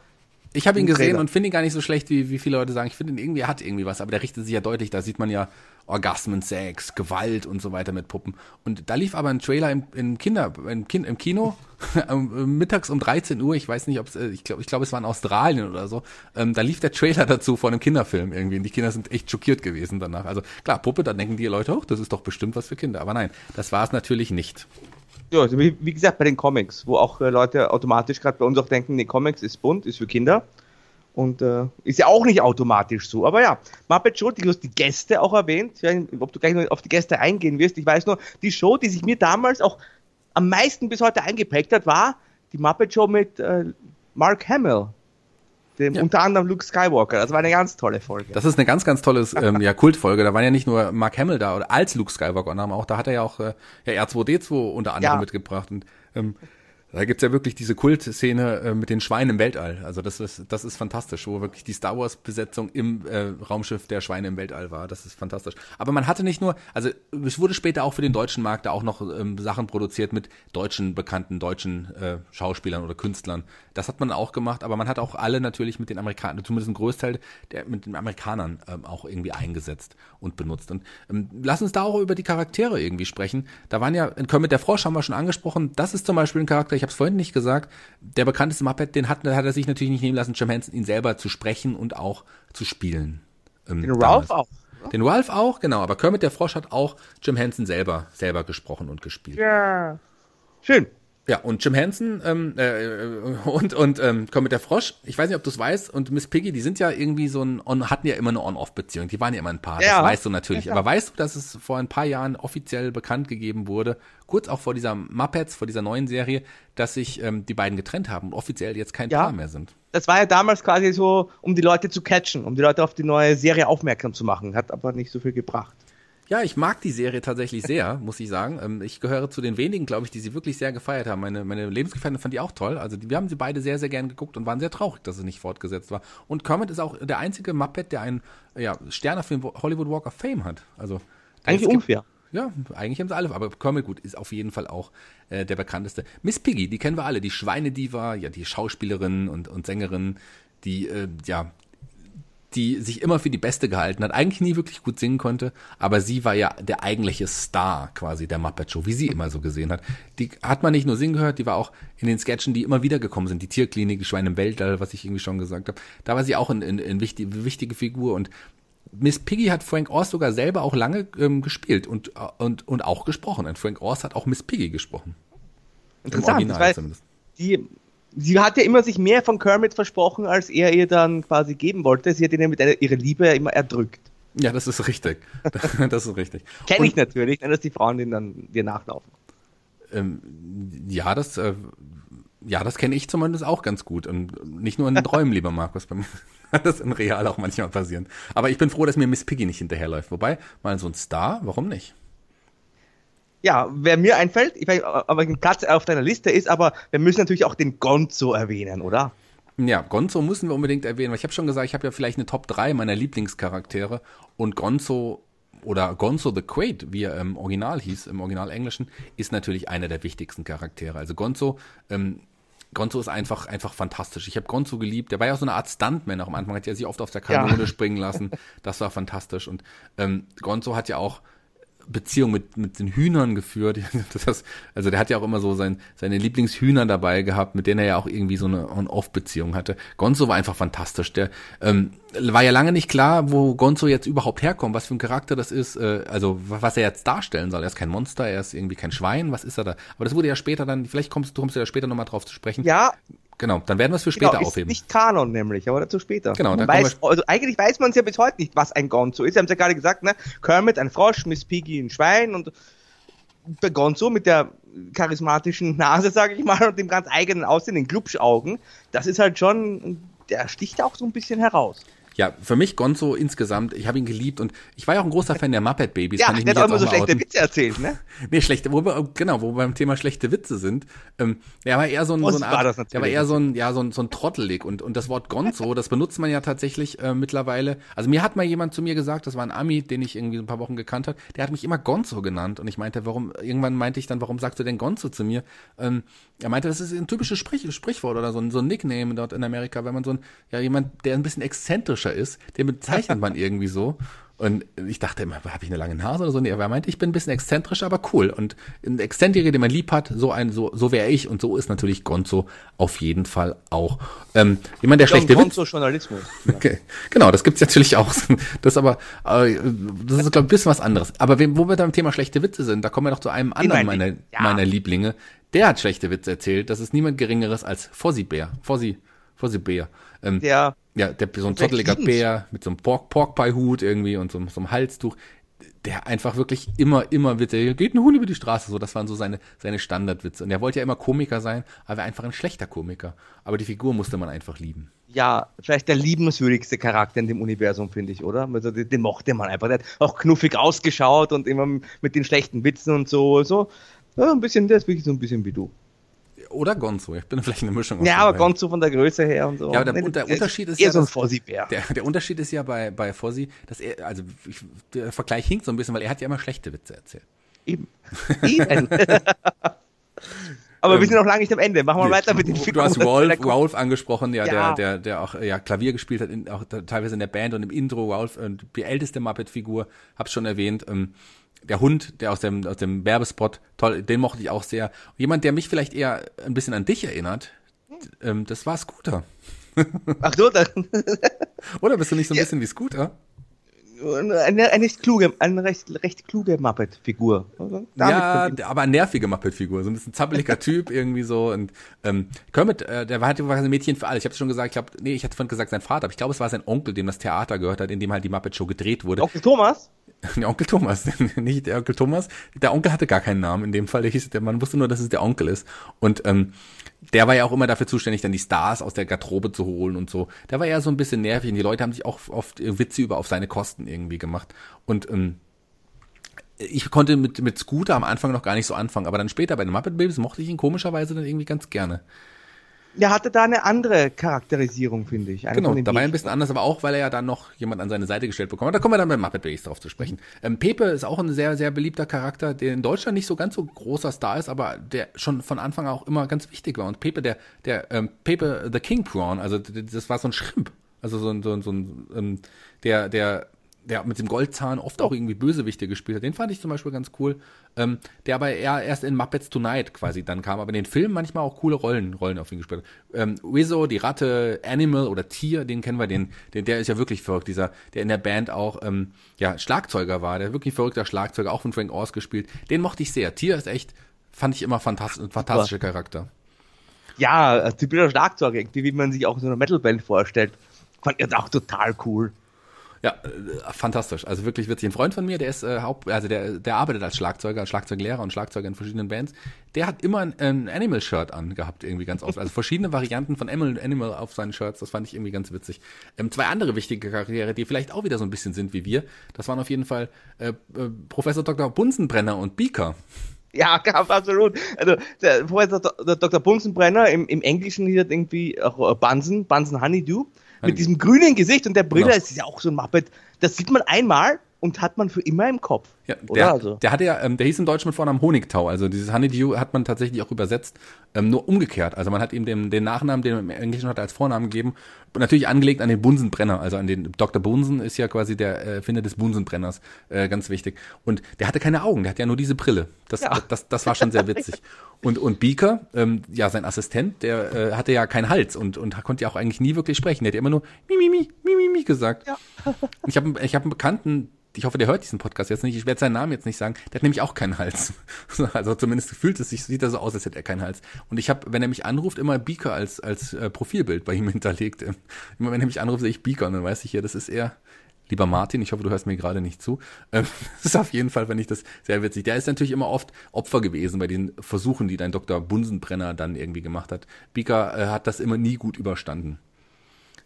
Ich habe ihn gesehen Trailer. und finde ihn gar nicht so schlecht, wie, wie viele Leute sagen. Ich finde ihn irgendwie, er hat irgendwie was, aber der richtet sich ja deutlich. Da sieht man ja Orgasmen, Sex, Gewalt und so weiter mit Puppen. Und da lief aber ein Trailer im, im Kinder, im, Kin im Kino, ähm, mittags um 13 Uhr. Ich weiß nicht, ob es, äh, ich glaube, ich glaube, es war in Australien oder so. Ähm, da lief der Trailer dazu vor einem Kinderfilm irgendwie. Und die Kinder sind echt schockiert gewesen danach. Also klar, Puppe, da denken die Leute, oh, das ist doch bestimmt was für Kinder. Aber nein, das war es natürlich nicht. Ja, also wie, wie gesagt, bei den Comics, wo auch äh, Leute automatisch gerade bei uns auch denken, nee, Comics ist bunt, ist für Kinder. Und äh, ist ja auch nicht automatisch so. Aber ja, Muppet Show, du hast die Gäste auch erwähnt. Ich ob du gleich noch auf die Gäste eingehen wirst. Ich weiß nur, die Show, die sich mir damals auch am meisten bis heute eingeprägt hat, war die Muppet Show mit äh, Mark Hamill. Dem, Ja. Unter anderem Luke Skywalker. Das war eine ganz tolle Folge. Das ist eine ganz, ganz tolles ähm, ja, Kultfolge. Da waren ja nicht nur Mark Hamill da oder als Luke Skywalker anderem auch. Da hat er ja auch äh, ja, R2D2 unter anderem Ja. mitgebracht. Und ähm, da gibt's ja wirklich diese Kultszene äh, mit den Schweinen im Weltall. Also das ist, das ist fantastisch, wo wirklich die Star Wars-Besetzung im äh, Raumschiff der Schweine im Weltall war. Das ist fantastisch. Aber man hatte nicht nur, also es wurde später auch für den deutschen Markt da auch noch ähm, Sachen produziert mit deutschen, bekannten deutschen äh, Schauspielern oder Künstlern. Das hat man auch gemacht, aber man hat auch alle natürlich mit den Amerikanern, zumindest ein Großteil der mit den Amerikanern ähm, auch irgendwie eingesetzt und benutzt. Und ähm, lass uns da auch über die Charaktere irgendwie sprechen. Da waren ja, in Kermit der Frosch haben wir schon angesprochen, das ist zum Beispiel ein Charakter, ich habe es vorhin nicht gesagt, der bekannteste Muppet, den hat, hat er sich natürlich nicht nehmen lassen, Jim Henson, ihn selber zu sprechen und auch zu spielen. Ähm, Den Ralph damals. auch. Den Ralph auch, genau, aber Kermit der Frosch hat auch Jim Henson selber, selber gesprochen und gespielt. Ja. Schön. Ja, und Jim Henson ähm, äh, und, und ähm, komm mit der Frosch, ich weiß nicht, ob du es weißt, und Miss Piggy, die sind ja irgendwie so ein, on, hatten ja immer eine On-Off-Beziehung, die waren ja immer ein Paar, ja. das weißt du natürlich. Ja, Aber weißt du, dass es vor ein paar Jahren offiziell bekannt gegeben wurde, kurz auch vor dieser Muppets, vor dieser neuen Serie, dass sich ähm, die beiden getrennt haben und offiziell jetzt kein ja. Paar mehr sind? Das war ja damals quasi so, um die Leute zu catchen, um die Leute auf die neue Serie aufmerksam zu machen, hat aber nicht so viel gebracht. Ja, ich mag die Serie tatsächlich sehr, muss ich sagen. Ähm, ich gehöre zu den wenigen, glaube ich, die sie wirklich sehr gefeiert haben. Meine, meine Lebensgefährtin fand die auch toll. Also wir haben sie beide sehr, sehr gern geguckt und waren sehr traurig, dass es nicht fortgesetzt war. Und Kermit ist auch der einzige Muppet, der einen ja, Stern auf dem Hollywood Walk of Fame hat. Also eigentlich unfair. Ja, eigentlich haben sie alle, aber Kermit gut ist auf jeden Fall auch äh, der bekannteste. Miss Piggy, die kennen wir alle, die Schweinediva, ja die Schauspielerin und, und Sängerin, die äh, ja die sich immer für die Beste gehalten hat, eigentlich nie wirklich gut singen konnte, aber sie war ja der eigentliche Star quasi der Muppet Show, wie sie immer so gesehen hat. Die hat man nicht nur singen gehört, die war auch in den Sketchen, die immer wieder gekommen sind, die Tierklinik, die Schweine im Weltall, was ich irgendwie schon gesagt habe. Da war sie auch eine in, in wichtige, wichtige Figur und Miss Piggy hat Frank Oz sogar selber auch lange ähm, gespielt und, und, und auch gesprochen. Und Frank Oz hat auch Miss Piggy gesprochen. Interessant, weil die sie hat ja immer sich mehr von Kermit versprochen, als er ihr dann quasi geben wollte. Sie hat ihn mit ihrer Liebe immer erdrückt. Ja, das ist richtig. das ist richtig. Kenne ich natürlich, dass die Frauen denen dann dir nachlaufen. Ähm, ja, das, äh, ja, das kenne ich zumindest auch ganz gut. Und nicht nur in den Träumen, lieber Markus. Bei mir kann das in Real auch manchmal passieren. Aber ich bin froh, dass mir Miss Piggy nicht hinterherläuft. Wobei, mal so ein Star, warum nicht? Ja, wer mir einfällt, ich weiß, aber ein Platz auf deiner Liste ist, aber wir müssen natürlich auch den Gonzo erwähnen, oder? Ja, Gonzo müssen wir unbedingt erwähnen, weil ich habe schon gesagt, ich habe ja vielleicht eine Top 3 meiner Lieblingscharaktere und Gonzo oder Gonzo the Quaid, wie er im Original hieß, im Original Englischen, ist natürlich einer der wichtigsten Charaktere. Also Gonzo, ähm, Gonzo ist einfach, einfach fantastisch. Ich habe Gonzo geliebt. Der war ja auch so eine Art Stuntman auch am Anfang, hat ja sich oft auf der Kanone ja. springen lassen. Das war fantastisch. Und ähm, Gonzo hat ja auch Beziehung mit, mit den Hühnern geführt. Das, also der hat ja auch immer so sein, seine Lieblingshühner dabei gehabt, mit denen er ja auch irgendwie so eine On-Off-Beziehung hatte. Gonzo war einfach fantastisch. Der ähm, war ja lange nicht klar, wo Gonzo jetzt überhaupt herkommt, was für ein Charakter das ist, äh, also was er jetzt darstellen soll. Er ist kein Monster, er ist irgendwie kein Schwein, was ist er da? Aber das wurde ja später dann, vielleicht kommst du kommst du ja später nochmal drauf zu sprechen. Ja, Genau, dann werden wir es für später genau, ist aufheben. Nicht Kanon nämlich, aber dazu später. Genau, dann weiß, also eigentlich weiß man es ja bis heute nicht, was ein Gonzo ist. Sie haben es ja gerade gesagt, ne? Kermit ein Frosch, Miss Piggy ein Schwein und der Gonzo mit der charismatischen Nase, sage ich mal, und dem ganz eigenen Aussehen, den Glubschaugen, das ist halt schon, der sticht auch so ein bisschen heraus ja, für mich Gonzo insgesamt, ich habe ihn geliebt und ich war ja auch ein großer Fan der Muppet Babies. Ja, der hat auch immer so schlechte outen. Witze erzählt, ne? nee, schlechte, wo wir, genau, wo wir beim Thema schlechte Witze sind. Ähm, der war eher so ein, so ein Art, der war eher so ein, ja, so ein, so ein Trottelig und, und das Wort Gonzo, das benutzt man ja tatsächlich äh, mittlerweile. Also mir hat mal jemand zu mir gesagt, das war ein Ami, den ich irgendwie so ein paar Wochen gekannt hat, der hat mich immer Gonzo genannt und ich meinte, warum, irgendwann meinte ich dann, warum sagst du denn Gonzo zu mir? Ähm, er meinte, das ist ein typisches Sprich, Sprichwort oder so ein, so ein Nickname dort in Amerika, wenn man so ein, ja, jemand, der ein bisschen exzentrischer ist, den bezeichnet man irgendwie so. Und ich dachte immer, habe ich eine lange Nase oder so? Nee, aber er meinte, ich bin ein bisschen exzentrisch, aber cool. Und ein Exzentriker, den man lieb hat, so ein, so, so wäre ich. Und so ist natürlich Gonzo auf jeden Fall auch. Ähm, jemand, der schlechte Gonzo Journalismus. Ja. Okay. Genau, das gibt's natürlich auch. Das ist aber, äh, das ist, glaube ich, ein bisschen was anderes. Aber wo wir beim Thema schlechte Witze sind, da kommen wir doch zu einem anderen meiner, ja. meiner Lieblinge. Der hat schlechte Witze erzählt. Das ist niemand Geringeres als Fossi Bär. Fossi, Fossi Bär. Ähm, der ja, der, so ein zotteliger Bär mit so einem Pork, Porkpie-Hut irgendwie und so, so einem Halstuch, der einfach wirklich immer, immer Witze, geht ein Huhn über die Straße, so, das waren so seine, seine Standardwitze. Und er wollte ja immer Komiker sein, aber war einfach ein schlechter Komiker. Aber die Figur musste man einfach lieben. Ja, vielleicht der liebenswürdigste Charakter in dem Universum, finde ich, oder? Also, den, den, mochte man einfach. Der hat auch knuffig ausgeschaut und immer mit den schlechten Witzen und so, so. Ja, ein bisschen, der ist wirklich so ein bisschen wie du. Oder Gonzo. Ich bin vielleicht eine Mischung. Ja, aber Gonzo von der Größe her und so. Ja, aber der, der Unterschied ist eher ja. so ein Fossi-Bär. Der, der Unterschied ist ja bei, bei Fossi, dass er, also ich, der Vergleich hinkt so ein bisschen, weil er hat ja immer schlechte Witze erzählt. Eben. Eben. Aber ähm, wir sind noch lange nicht am Ende. Machen wir nee, weiter mit den Figuren. Du hast Rolf, Rolf angesprochen, ja, ja, Der, der, der auch ja, Klavier gespielt hat, in, auch teilweise in der Band und im Intro. Rolf, äh, die älteste Muppet-Figur, hab's schon erwähnt. Ähm, der Hund, der aus dem, aus dem Werbespot, toll, den mochte ich auch sehr. Jemand, der mich vielleicht eher ein bisschen an dich erinnert, ähm, das war Scooter. Ach so, dann. Oder bist du nicht so ein bisschen wie Scooter? Eine, eine recht kluge, eine recht, recht kluge Muppet-Figur. Also, ja, aber eine nervige Muppet-Figur, so ein bisschen zappeliger Typ irgendwie so. Und ähm, Kermit, äh, der war halt ein Mädchen für alle. Ich habe schon gesagt, ich glaube, nee, ich hatte vorhin gesagt sein Vater, aber ich glaube, es war sein Onkel, dem das Theater gehört hat, in dem halt die Muppet-Show gedreht wurde. Onkel Thomas? Der Onkel Thomas, nicht der Onkel Thomas. Der Onkel hatte gar keinen Namen in dem Fall. Der hieß, der, man wusste nur, dass es der Onkel ist. Und ähm, der war ja auch immer dafür zuständig, dann die Stars aus der Garderobe zu holen und so. Der war ja so ein bisschen nervig und die Leute haben sich auch oft Witze über auf seine Kosten irgendwie gemacht. Und ähm, ich konnte mit, mit Scooter am Anfang noch gar nicht so anfangen, aber dann später bei den Muppet Babies mochte ich ihn komischerweise dann irgendwie ganz gerne. Ja, hatte da eine andere Charakterisierung, finde ich. Genau, da war ein bisschen anders, aber auch, weil er ja dann noch jemand an seine Seite gestellt bekommen hat. Da kommen wir dann bei Muppet Babies drauf zu sprechen. Ähm, Pepe ist auch ein sehr, sehr beliebter Charakter, der in Deutschland nicht so ganz so großer Star ist, aber der schon von Anfang auch immer ganz wichtig war. Und Pepe, der, der, ähm, Pepe the King Prawn, also das war so ein Schrimp. Also so ein, so ein, so ein ähm, der, der der mit dem Goldzahn oft auch irgendwie Bösewichte gespielt hat. Den fand ich zum Beispiel ganz cool. Ähm, der aber eher erst in Muppets Tonight quasi dann kam, aber in den Filmen manchmal auch coole Rollen, Rollen auf ihn gespielt hat. Ähm, Wizzo, die Ratte, Animal oder Tier, den kennen wir, den, den, der ist ja wirklich verrückt, dieser, der in der Band auch ähm, ja, Schlagzeuger war, der wirklich verrückter Schlagzeuger, auch von Frank Oz gespielt. Den mochte ich sehr. Tier ist echt, fand ich immer fantastisch, ein fantastischer Charakter. Ja, typischer Schlagzeuger, wie man sich auch so eine Metalband vorstellt. Fand ich auch total cool. Ja, äh, fantastisch. Also wirklich witzig. Ein Freund von mir, der ist äh, Haupt, also der, der arbeitet als Schlagzeuger, als Schlagzeuglehrer und Schlagzeuger in verschiedenen Bands. Der hat immer ein, ein Animal-Shirt angehabt, irgendwie ganz oft. Also verschiedene Varianten von Animal, Animal auf seinen Shirts. Das fand ich irgendwie ganz witzig. Ähm, zwei andere wichtige Charaktere, die vielleicht auch wieder so ein bisschen sind wie wir. Das waren auf jeden Fall äh, äh, Professor Dr. Bunsenbrenner und Beaker. Ja, absolut. Also der Professor Dr. Bunsenbrenner im, im Englischen hier irgendwie auch Bunsen, Bunsen Honeydew mit diesem grünen Gesicht und der Brille, genau. das ist ja auch so ein Muppet. Das sieht man einmal und hat man für immer im Kopf. Ja, der, also? der hatte ja, ähm, der hieß im Deutschen mit Vornamen Honigtau. Also dieses Honeydew hat man tatsächlich auch übersetzt, ähm, nur umgekehrt. Also man hat ihm den, den Nachnamen, den man im Englischen hat, als Vornamen gegeben. Natürlich angelegt an den Bunsenbrenner. Also an den Dr. Bunsen ist ja quasi der äh, Finder des Bunsenbrenners. Äh, ganz wichtig. Und der hatte keine Augen, der hat ja nur diese Brille. Das, ja. das, das, das war schon sehr witzig. Und, und Beaker, ähm, ja, sein Assistent, der äh, hatte ja keinen Hals und, und konnte ja auch eigentlich nie wirklich sprechen. Der hat immer nur Mimimi, Mimimi gesagt. Ja. Ich habe ich hab einen Bekannten, ich hoffe, der hört diesen Podcast jetzt nicht, ich werde seinen Namen jetzt nicht sagen, der hat nämlich auch keinen Hals. Also zumindest fühlt es sich, sieht er so aus, als hätte er keinen Hals. Und ich habe, wenn er mich anruft, immer Beaker als, als äh, Profilbild bei ihm hinterlegt. Immer wenn er mich anruft, sehe ich Beaker und dann weiß ich hier, das ist er. Lieber Martin, ich hoffe, du hörst mir gerade nicht zu. Ähm, das ist auf jeden Fall, wenn ich das sehr witzig. Der ist natürlich immer oft Opfer gewesen bei den Versuchen, die dein Dr. Bunsenbrenner dann irgendwie gemacht hat. Beaker äh, hat das immer nie gut überstanden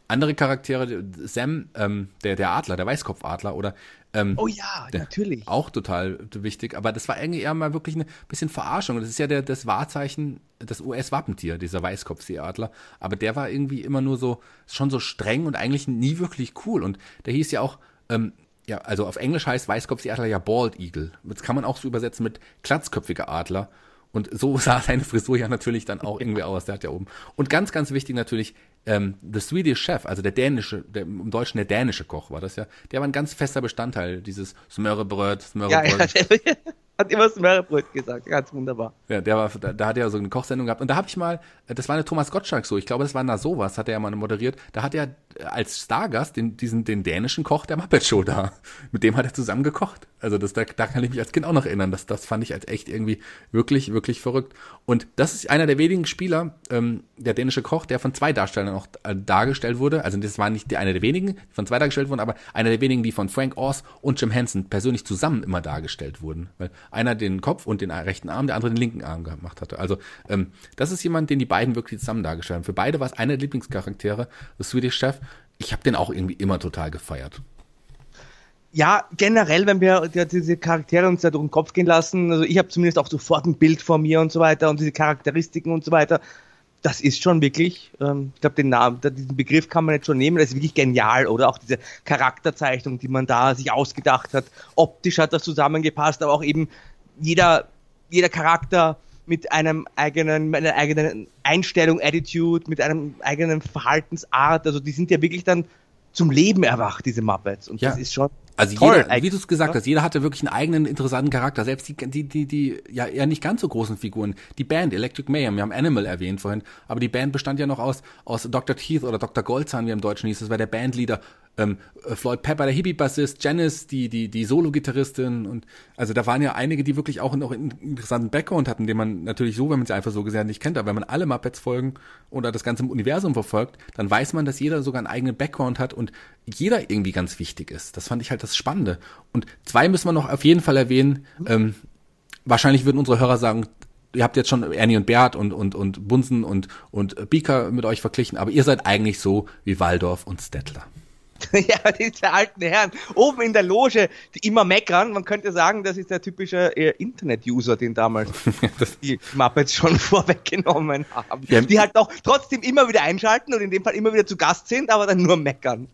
andere Charaktere, Sam, ähm, der, der Adler, der Weißkopfadler oder ähm, oh ja, natürlich. Auch total wichtig, aber das war irgendwie eher mal wirklich eine bisschen Verarschung. Das ist ja der, das Wahrzeichen, das US-Wappentier, dieser Weißkopfseeadler. Aber der war irgendwie immer nur so, schon so streng und eigentlich nie wirklich cool. Und der hieß ja auch, ähm, ja, also auf Englisch heißt Weißkopfseeadler ja Bald Eagle. Das kann man auch so übersetzen mit glatzköpfiger Adler. Und so sah seine Frisur ja natürlich dann auch irgendwie aus. Der hat ja oben. Und ganz, ganz wichtig natürlich, ähm, The Swedish Chef, also der dänische, der, im Deutschen der dänische Koch war das ja, der war ein ganz fester Bestandteil dieses Smörrebröt, Smörrebröt. Ja, ja, hat immer Smörrebröt gesagt, ganz wunderbar. Ja, der war, da, da hat er so eine Kochsendung gehabt. Und da habe ich mal, das war eine Thomas Gottschalk so, ich glaube, das war na sowas, hat er ja mal moderiert, da hat er als Stargast den, diesen, den dänischen Koch der Muppet Show da, mit dem hat er zusammen gekocht. Also das, da, da kann ich mich als Kind auch noch erinnern, das, das fand ich als echt irgendwie wirklich, wirklich verrückt. Und das ist einer der wenigen Spieler, ähm, der dänische Koch, der von zwei Darstellern auch äh, dargestellt wurde, also das war nicht einer der wenigen, die von zwei dargestellt wurden, aber einer der wenigen, die von Frank Oz und Jim Henson persönlich zusammen immer dargestellt wurden, weil einer den Kopf und den rechten Arm, der andere den linken Arm gemacht hatte. Also ähm, das ist jemand, den die beiden wirklich zusammen dargestellt haben. Für beide war es einer der Lieblingscharaktere, das Swedish Chef. Ich habe den auch irgendwie immer total gefeiert. Ja, generell, wenn wir diese Charaktere uns da durch den Kopf gehen lassen, also ich habe zumindest auch sofort ein Bild vor mir und so weiter und diese Charakteristiken und so weiter, das ist schon wirklich, ähm, ich glaube, den Namen, diesen Begriff kann man jetzt schon nehmen, das ist wirklich genial, oder? Auch diese Charakterzeichnung, die man da sich ausgedacht hat. Optisch hat das zusammengepasst, aber auch eben jeder, jeder Charakter mit einem eigenen, einer eigenen Einstellung, Attitude, mit einem eigenen Verhaltensart. Also die sind ja wirklich dann zum Leben erwacht, diese Muppets. Und ja. das ist schon also Toll, jeder, wie du es gesagt hast, jeder hatte wirklich einen eigenen interessanten Charakter. Selbst die, die, die, die ja eher nicht ganz so großen Figuren. Die Band, Electric Mayhem, wir haben Animal erwähnt vorhin, aber die Band bestand ja noch aus, aus Dr. Teeth oder Dr. Goldzahn, wie im Deutschen hieß. Das war der Bandleader. Ähm, Floyd Pepper, der Hippie-Bassist, Janice, die, die, die Solo-Gitarristin und also da waren ja einige, die wirklich auch noch einen interessanten Background hatten, den man natürlich so, wenn man sie einfach so gesehen nicht kennt, aber wenn man alle Muppets-Folgen oder das ganze Universum verfolgt, dann weiß man, dass jeder sogar einen eigenen Background hat und jeder irgendwie ganz wichtig ist. Das fand ich halt das Spannende. Und zwei müssen wir noch auf jeden Fall erwähnen. Ähm, wahrscheinlich würden unsere Hörer sagen, ihr habt jetzt schon Ernie und Bert und, und, und Bunsen und, und Beaker mit euch verglichen, aber ihr seid eigentlich so wie Waldorf und Stettler. ja, diese alten Herren oben in der Loge, die immer meckern. Man könnte sagen, das ist der typische äh, Internet-User, den damals die Muppets schon vorweggenommen haben. Ja. Die halt auch trotzdem immer wieder einschalten und in dem Fall immer wieder zu Gast sind, aber dann nur meckern.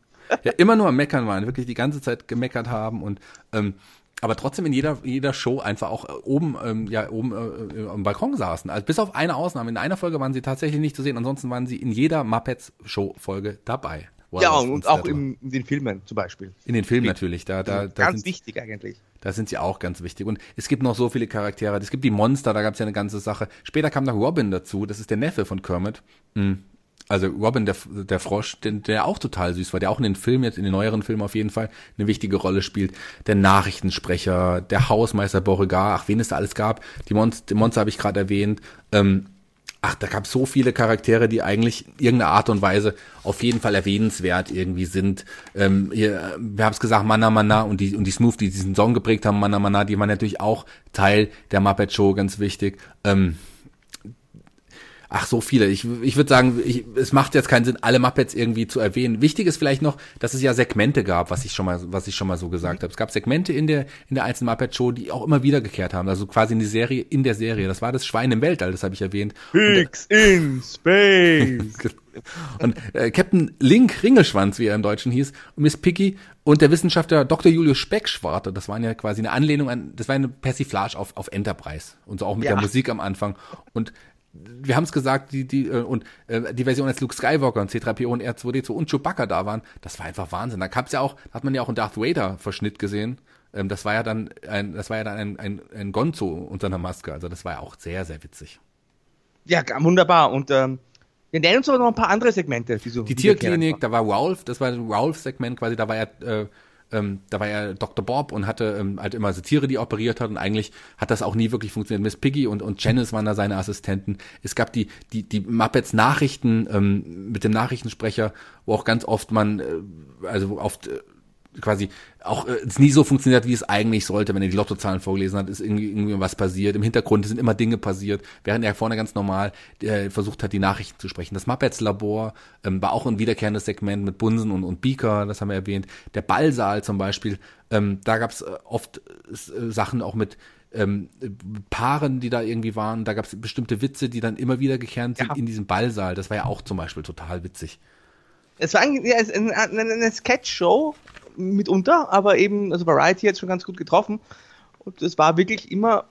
ja, immer nur am Meckern waren, wirklich die ganze Zeit gemeckert haben und ähm, aber trotzdem in jeder, jeder Show einfach auch äh, oben, ähm, ja, oben äh, am Balkon saßen. Also bis auf eine Ausnahme. In einer Folge waren sie tatsächlich nicht zu sehen, ansonsten waren sie in jeder Muppets-Show-Folge dabei. Ja, und auch im, in den Filmen zum Beispiel. In den Filmen natürlich. Da, da, da ganz sind, wichtig eigentlich. Da sind sie auch ganz wichtig. Und es gibt noch so viele Charaktere. Es gibt die Monster, da gab es ja eine ganze Sache. Später kam noch Robin dazu, das ist der Neffe von Kermit. Mhm also Robin der, der Frosch, den, der auch total süß war, der auch in den Filmen, jetzt in den neueren Filmen auf jeden Fall eine wichtige Rolle spielt. Der Nachrichtensprecher, der Hausmeister Beauregard, ach, wen es da alles gab. Die Monster, die Monster habe ich gerade erwähnt. Ähm, ach, da gab es so viele Charaktere, die eigentlich irgendeine Art und Weise auf jeden Fall erwähnenswert irgendwie sind. Ähm, hier, wir haben es gesagt, Mana Mana und die und die Smooth, die diesen Song geprägt haben, Mana Mana, die waren natürlich auch Teil der Muppet Show, ganz wichtig. Ähm, ach so viele. Ich, ich würde sagen, ich, es macht jetzt keinen Sinn, alle Muppets irgendwie zu erwähnen. Wichtig ist vielleicht noch, dass es ja Segmente gab, was ich schon mal, was ich schon mal so gesagt habe. Es gab Segmente in der in der einzelnen Muppet Show, die auch immer wieder gekehrt haben. Also quasi in die Serie, in der Serie. Das war das Schwein im Weltall, das habe ich erwähnt. Pigs in Space. und äh, Captain Link Ringelschwanz, wie er im Deutschen hieß, und Miss Piggy und der Wissenschaftler Dr. Julius Speckschwarte, das waren ja quasi eine Anlehnung an, das war eine Persiflage auf, auf Enterprise und so auch mit ja. der Musik am Anfang. Und wir haben es gesagt, die, die, äh, und äh, die Version, als Luke Skywalker und C3PO und R2D2 und Chewbacca da waren, das war einfach Wahnsinn. Da gab's ja auch, hat man ja auch einen Darth Vader-Verschnitt gesehen. Ähm, das war ja dann ein, das war ja dann ein, ein, ein Gonzo unter einer Maske. Also das war ja auch sehr, sehr witzig. Ja, wunderbar. Und ähm, wir nennen uns aber noch ein paar andere Segmente. Die, so die Tierklinik, da war Ralph, das war ein Ralph-Segment quasi, da war ja äh, ähm, da war ja Dr. Bob und hatte ähm, halt immer so Tiere, die operiert hat und eigentlich hat das auch nie wirklich funktioniert. Miss Piggy und, und Janice waren da seine Assistenten. Es gab die, die, die Muppets Nachrichten ähm, mit dem Nachrichtensprecher, wo auch ganz oft man, äh, also oft äh, quasi auch äh, es nie so funktioniert, wie es eigentlich sollte, wenn er die Lottozahlen vorgelesen hat, ist irgendwie, irgendwie was passiert. Im Hintergrund sind immer Dinge passiert, während er vorne ganz normal äh, versucht hat, die Nachrichten zu sprechen. Das Muppets Labor ähm, war auch ein wiederkehrendes Segment mit Bunsen und, und Beaker, das haben wir erwähnt. Der Ballsaal zum Beispiel, ähm, da gab es äh, oft äh, Sachen auch mit ähm, Paaren, die da irgendwie waren. Da gab es bestimmte Witze, die dann immer wieder gekehrt sind ja. in diesem Ballsaal. Das war ja auch zum Beispiel total witzig. Es war eine, eine, eine Sketch-Show mitunter, aber eben, also Variety hat schon ganz gut getroffen. Und es war wirklich immer,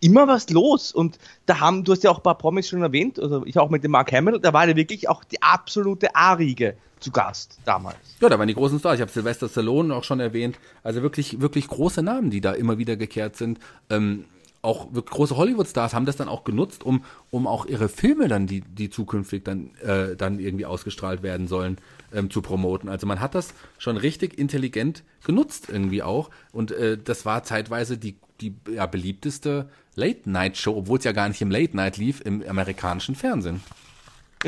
immer was los. Und da haben, du hast ja auch ein paar Promis schon erwähnt, also ich auch mit dem Mark Hamill, da war ja wirklich auch die absolute A-Riege zu Gast damals. Ja, da waren die großen Stars. Ich habe Sylvester Stallone auch schon erwähnt. Also wirklich, wirklich große Namen, die da immer wieder gekehrt sind. Ähm, auch große Hollywood-Stars haben das dann auch genutzt, um, um auch ihre Filme dann, die, die zukünftig dann, äh, dann irgendwie ausgestrahlt werden sollen, ähm, zu promoten. Also man hat das schon richtig intelligent genutzt irgendwie auch. Und äh, das war zeitweise die, die ja, beliebteste Late-Night-Show, obwohl es ja gar nicht im Late-Night lief, im amerikanischen Fernsehen.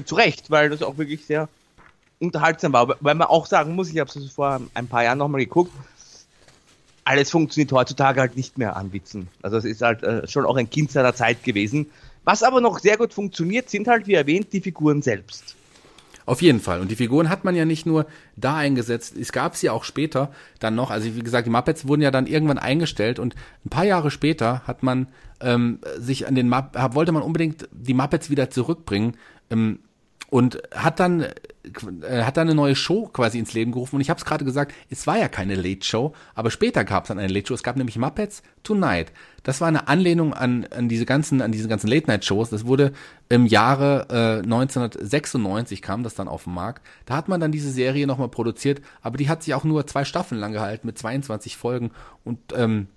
Zu Recht, weil das auch wirklich sehr unterhaltsam war. Weil man auch sagen muss, ich habe es vor ein paar Jahren nochmal geguckt, alles funktioniert heutzutage halt nicht mehr an Witzen. Also es ist halt äh, schon auch ein Kind seiner Zeit gewesen. Was aber noch sehr gut funktioniert, sind halt, wie erwähnt, die Figuren selbst. Auf jeden Fall. Und die Figuren hat man ja nicht nur da eingesetzt, es gab sie auch später dann noch. Also wie gesagt, die Muppets wurden ja dann irgendwann eingestellt und ein paar Jahre später hat man ähm, sich an den Mupp wollte man unbedingt die Muppets wieder zurückbringen. Ähm, und hat dann äh, hat dann eine neue Show quasi ins Leben gerufen und ich habe es gerade gesagt, es war ja keine Late Show, aber später gab es dann eine Late Show. Es gab nämlich Muppets Tonight. Das war eine Anlehnung an, an diese ganzen an diese ganzen Late Night Shows. Das wurde im Jahre äh, 1996 kam das dann auf den Markt. Da hat man dann diese Serie nochmal produziert, aber die hat sich auch nur zwei Staffeln lang gehalten mit 22 Folgen und ähm,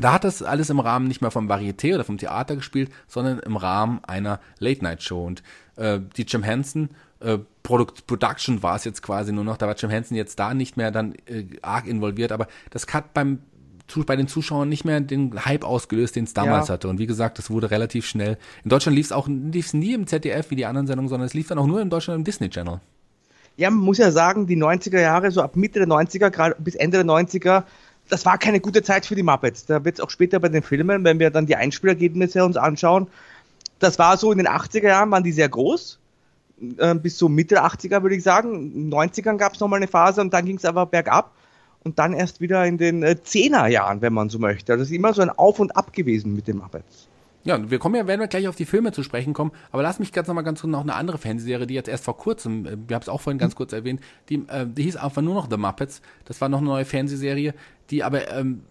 da hat das alles im Rahmen nicht mehr vom Varieté oder vom Theater gespielt, sondern im Rahmen einer Late-Night-Show. Und äh, die Jim Henson äh, Product Production war es jetzt quasi nur noch. Da war Jim Henson jetzt da nicht mehr dann äh, arg involviert, aber das hat beim bei den Zuschauern nicht mehr den Hype ausgelöst, den es damals ja. hatte. Und wie gesagt, das wurde relativ schnell. In Deutschland lief es auch lief's nie im ZDF wie die anderen Sendungen, sondern es lief dann auch nur in Deutschland im Disney Channel. Ja, man muss ja sagen, die 90er Jahre, so ab Mitte der 90er, gerade bis Ende der 90er, das war keine gute Zeit für die Muppets. Da wird es auch später bei den Filmen, wenn wir dann die Einspielergebnisse uns anschauen. Das war so in den 80er Jahren, waren die sehr groß. Äh, bis so Mitte der 80er würde ich sagen. In den 90ern gab es nochmal eine Phase und dann ging es aber bergab. Und dann erst wieder in den äh, 10er Jahren, wenn man so möchte. Also es ist immer so ein Auf und Ab gewesen mit den Muppets. Ja, wir kommen ja, werden wir gleich auf die Filme zu sprechen kommen, aber lass mich ganz nochmal ganz kurz noch eine andere Fernsehserie, die jetzt erst vor kurzem, äh, wir haben es auch vorhin ganz kurz erwähnt, die, äh, die hieß einfach nur noch The Muppets. Das war noch eine neue Fernsehserie, die aber ähm,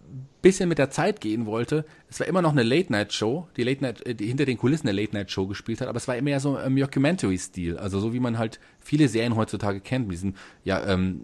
bisschen mit der Zeit gehen wollte. Es war immer noch eine Late-Night-Show, die Late Night, äh, die hinter den Kulissen eine Late-Night-Show gespielt hat, aber es war immer ja so im Mockumentary-Stil, also so wie man halt viele Serien heutzutage kennt, mit diesem, ja, ähm,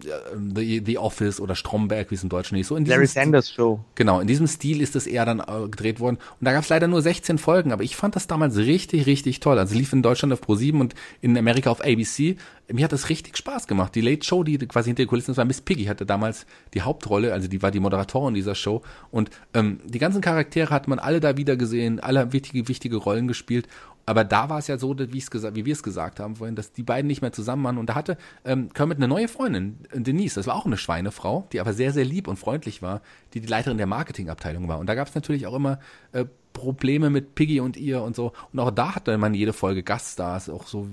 The, The Office oder Stromberg, wie es im Deutschen ist. So in Larry Sanders Show. Genau, in diesem Stil ist es eher dann äh, gedreht worden. Und da gab es leider nur 16 Folgen, aber ich fand das damals richtig, richtig toll. Also lief in Deutschland auf Pro7 und in Amerika auf ABC. Mir hat das richtig Spaß gemacht. Die Late Show, die quasi hinter den Kulissen, war Miss Piggy, hatte damals die Hauptrolle, also die war die Moderatorin dieser Show. Und ähm, die ganzen Charaktere hat man alle da wieder gesehen, alle wichtige, wichtige Rollen gespielt. Aber da war es ja so, wie, wie wir es gesagt haben vorhin, dass die beiden nicht mehr zusammen waren. Und da hatte ähm, Kermit eine neue Freundin, Denise. Das war auch eine Schweinefrau, die aber sehr, sehr lieb und freundlich war, die die Leiterin der Marketingabteilung war. Und da gab es natürlich auch immer äh, Probleme mit Piggy und ihr und so. Und auch da hatte man jede Folge Gaststars, auch so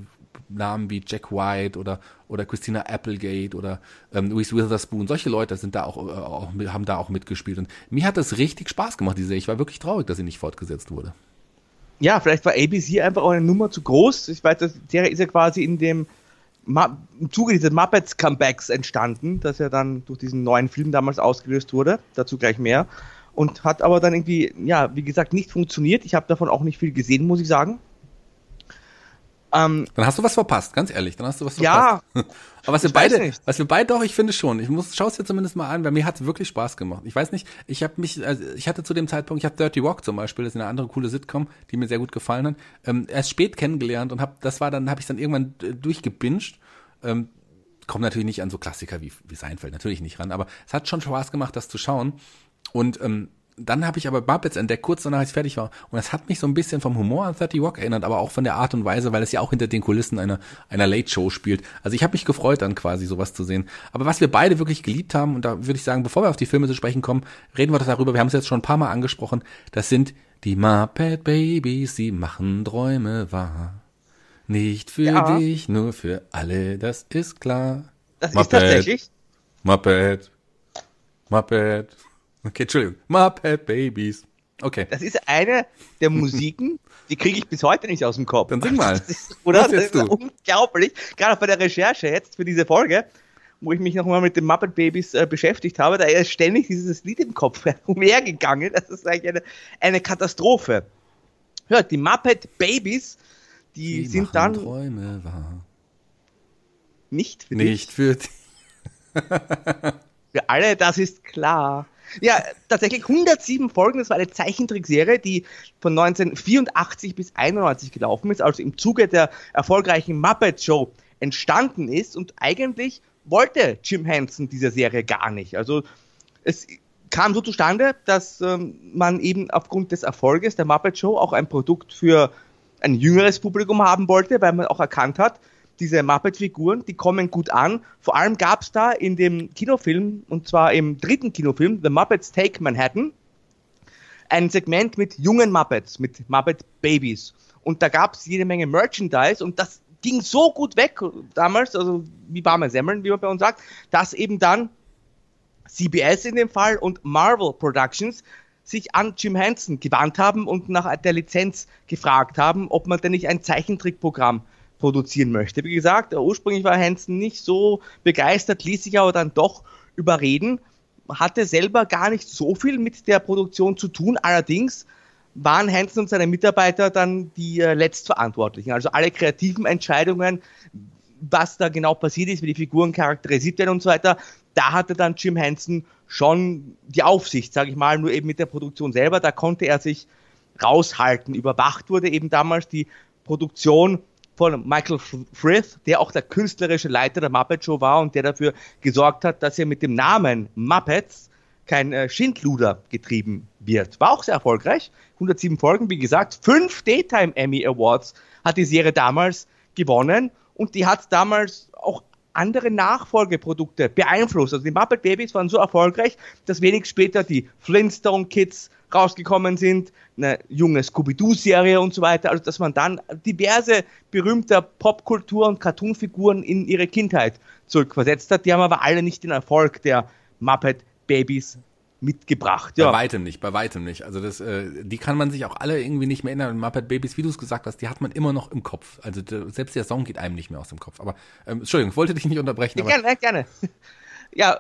Namen wie Jack White oder oder Christina Applegate oder ähm, Louise Witherspoon. Solche Leute sind da auch, äh, auch haben da auch mitgespielt und mir hat das richtig Spaß gemacht. Diese, ich war wirklich traurig, dass sie nicht fortgesetzt wurde. Ja, vielleicht war ABC einfach auch eine Nummer zu groß. Ich weiß, das Serie ist ja quasi in dem im Zuge dieses Muppets Comebacks entstanden, das ja dann durch diesen neuen Film damals ausgelöst wurde. Dazu gleich mehr. Und hat aber dann irgendwie, ja, wie gesagt, nicht funktioniert. Ich habe davon auch nicht viel gesehen, muss ich sagen. Ähm, dann hast du was verpasst, ganz ehrlich. Dann hast du was verpasst. Ja. Aber was wir beide, was wir beide doch, ich finde schon. Ich muss, schau es dir zumindest mal an. Bei mir hat es wirklich Spaß gemacht. Ich weiß nicht, ich habe mich, also ich hatte zu dem Zeitpunkt, ich habe Dirty Walk zum Beispiel, das ist eine andere coole Sitcom, die mir sehr gut gefallen hat, ähm, erst spät kennengelernt und habe, das war dann, habe ich dann irgendwann äh, durchgebinged. Ähm, kommt natürlich nicht an so Klassiker wie, wie Seinfeld, natürlich nicht ran, aber es hat schon Spaß gemacht, das zu schauen. Und ähm, dann habe ich aber Muppets entdeckt, kurz danach, als ich fertig war. Und das hat mich so ein bisschen vom Humor an 30 Rock erinnert, aber auch von der Art und Weise, weil es ja auch hinter den Kulissen einer, einer Late-Show spielt. Also ich habe mich gefreut, dann quasi sowas zu sehen. Aber was wir beide wirklich geliebt haben, und da würde ich sagen, bevor wir auf die Filme zu sprechen kommen, reden wir doch darüber, wir haben es jetzt schon ein paar Mal angesprochen, das sind die Muppet Babies, sie machen Träume wahr. Nicht für ja. dich, nur für alle, das ist klar. Das Muppet, ist tatsächlich. Muppet. Muppet. Okay, Entschuldigung. Muppet Babies. Okay. Das ist eine der Musiken, die kriege ich bis heute nicht aus dem Kopf. Dann sing mal. Das ist, oder? Das ist du? unglaublich. Gerade bei der Recherche jetzt für diese Folge, wo ich mich nochmal mit den Muppet Babies äh, beschäftigt habe, da ist ständig dieses Lied im Kopf umhergegangen. Das ist eigentlich eine, eine Katastrophe. Hört, die Muppet Babies, die, die sind dann. Träume wahr. Nicht für Nicht dich. für dich. für alle, das ist klar. Ja, tatsächlich 107 Folgen. Das war eine Zeichentrickserie, die von 1984 bis 91 gelaufen ist, also im Zuge der erfolgreichen Muppet Show entstanden ist. Und eigentlich wollte Jim Henson diese Serie gar nicht. Also es kam so zustande, dass ähm, man eben aufgrund des Erfolges der Muppet Show auch ein Produkt für ein jüngeres Publikum haben wollte, weil man auch erkannt hat, diese Muppet-Figuren, die kommen gut an. Vor allem gab es da in dem Kinofilm, und zwar im dritten Kinofilm, The Muppets Take Manhattan, ein Segment mit jungen Muppets, mit Muppet Babies. Und da gab es jede Menge Merchandise und das ging so gut weg damals, also wie warme Semmeln, wie man bei uns sagt, dass eben dann CBS in dem Fall und Marvel Productions sich an Jim Henson gewandt haben und nach der Lizenz gefragt haben, ob man denn nicht ein Zeichentrickprogramm produzieren möchte. Wie gesagt, ursprünglich war Hansen nicht so begeistert, ließ sich aber dann doch überreden, hatte selber gar nicht so viel mit der Produktion zu tun, allerdings waren Hansen und seine Mitarbeiter dann die äh, Letztverantwortlichen. Also alle kreativen Entscheidungen, was da genau passiert ist, wie die Figuren charakterisiert werden und so weiter, da hatte dann Jim Henson schon die Aufsicht, sage ich mal, nur eben mit der Produktion selber. Da konnte er sich raushalten. Überwacht wurde eben damals die Produktion von Michael Frith, der auch der künstlerische Leiter der Muppet Show war und der dafür gesorgt hat, dass er mit dem Namen Muppets kein äh, Schindluder getrieben wird. War auch sehr erfolgreich. 107 Folgen, wie gesagt, fünf Daytime Emmy Awards hat die Serie damals gewonnen und die hat damals auch andere Nachfolgeprodukte beeinflusst. Also die Muppet Babies waren so erfolgreich, dass wenig später die Flintstone Kids rausgekommen sind, eine junge Scooby-Doo-Serie und so weiter. Also dass man dann diverse berühmte Popkultur- und Cartoonfiguren in ihre Kindheit zurückversetzt hat. Die haben aber alle nicht den Erfolg der Muppet Babys mitgebracht. Ja. Bei weitem nicht, bei weitem nicht. Also das, äh, die kann man sich auch alle irgendwie nicht mehr erinnern. Muppet Babies, wie du es gesagt hast, die hat man immer noch im Kopf. Also selbst der Song geht einem nicht mehr aus dem Kopf. Aber ähm, Entschuldigung, ich wollte dich nicht unterbrechen. Ja, gerne, gerne. Ja,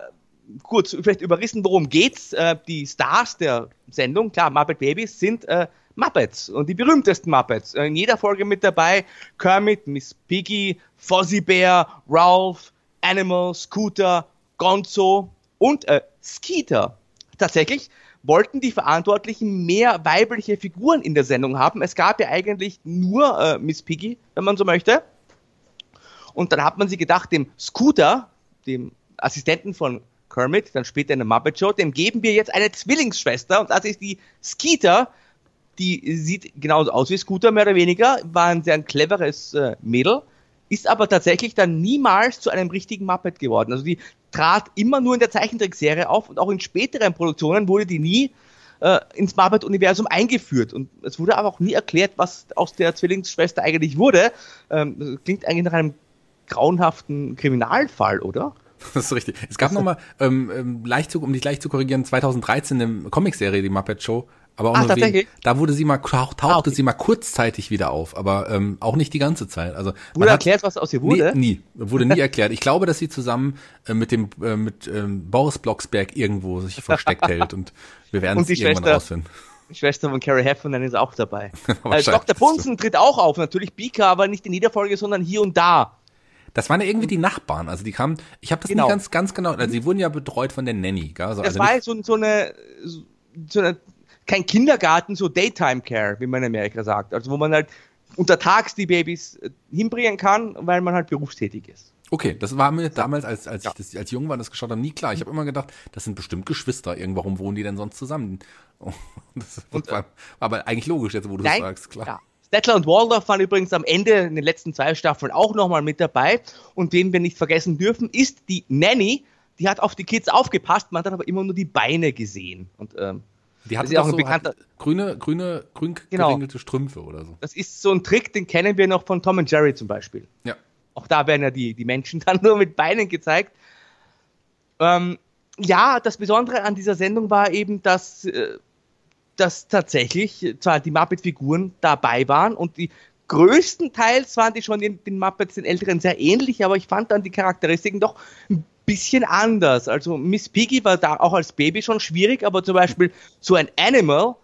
kurz, vielleicht überrissen, worum geht's? Äh, die Stars der Sendung, klar, Muppet Babies sind äh, Muppets und die berühmtesten Muppets. Äh, in jeder Folge mit dabei Kermit, Miss Piggy, Fozzie Bear, Ralph, Animal, Scooter, Gonzo und äh, Skeeter. Tatsächlich wollten die Verantwortlichen mehr weibliche Figuren in der Sendung haben. Es gab ja eigentlich nur äh, Miss Piggy, wenn man so möchte. Und dann hat man sich gedacht, dem Scooter, dem Assistenten von Kermit, dann später in der Muppet Show, dem geben wir jetzt eine Zwillingsschwester und das ist die Skeeter. Die sieht genauso aus wie Scooter, mehr oder weniger, war ein sehr cleveres äh, Mädel, ist aber tatsächlich dann niemals zu einem richtigen Muppet geworden. Also die trat immer nur in der Zeichentrickserie auf und auch in späteren Produktionen wurde die nie äh, ins Muppet-Universum eingeführt. Und es wurde aber auch nie erklärt, was aus der Zwillingsschwester eigentlich wurde. Ähm, klingt eigentlich nach einem grauenhaften Kriminalfall, oder? Das ist richtig. Es gab nochmal, ähm, ähm, leicht zu, um dich leicht zu korrigieren, 2013 eine Comicserie, die Muppet Show, aber auch Ach, nur wegen, da wurde sie mal tauchte ah, okay. sie mal kurzzeitig wieder auf, aber ähm, auch nicht die ganze Zeit. Also wurde erklärt, was aus ihr wurde? Nie, nie wurde nie erklärt. Ich glaube, dass sie zusammen äh, mit dem äh, mit ähm, Boris Blocksberg irgendwo sich versteckt hält und wir werden es irgendwann Schwester, rausfinden. Die Schwester von Carrie Heffernan ist auch dabei. äh, Dr. Bunsen tritt auch auf, natürlich Bika, aber nicht in jeder Folge, sondern hier und da. Das waren ja irgendwie die Nachbarn, also die kamen, ich habe das genau. nicht ganz ganz genau, also sie wurden ja betreut von der Nanny, gell? Also, das also war so, so eine so eine kein Kindergarten, so Daytime Care, wie man in Amerika sagt. Also wo man halt untertags die Babys äh, hinbringen kann, weil man halt berufstätig ist. Okay, das war mir damals, als, als ja. ich das, als jung war, das geschaut habe, nie klar. Ich habe immer gedacht, das sind bestimmt Geschwister. Irgendwann, wohnen die denn sonst zusammen? das und, war, war, aber eigentlich logisch jetzt, wo du es sagst, klar. Ja. Stettler und Waldorf waren übrigens am Ende in den letzten zwei Staffeln auch nochmal mit dabei. Und wen wir nicht vergessen dürfen, ist die Nanny. Die hat auf die Kids aufgepasst, man hat aber immer nur die Beine gesehen. Und ähm, die hat auch so, bekannter grüne, grüne, grün genau. geringelte Strümpfe oder so. Das ist so ein Trick, den kennen wir noch von Tom und Jerry zum Beispiel. Ja. Auch da werden ja die, die Menschen dann nur mit Beinen gezeigt. Ähm, ja, das Besondere an dieser Sendung war eben, dass, äh, dass tatsächlich zwar die Muppet-Figuren dabei waren und die größtenteils waren die schon den, den Muppets, den Älteren, sehr ähnlich, aber ich fand dann die Charakteristiken doch ein bisschen anders. Also Miss Piggy war da auch als Baby schon schwierig, aber zum Beispiel so ein Animal,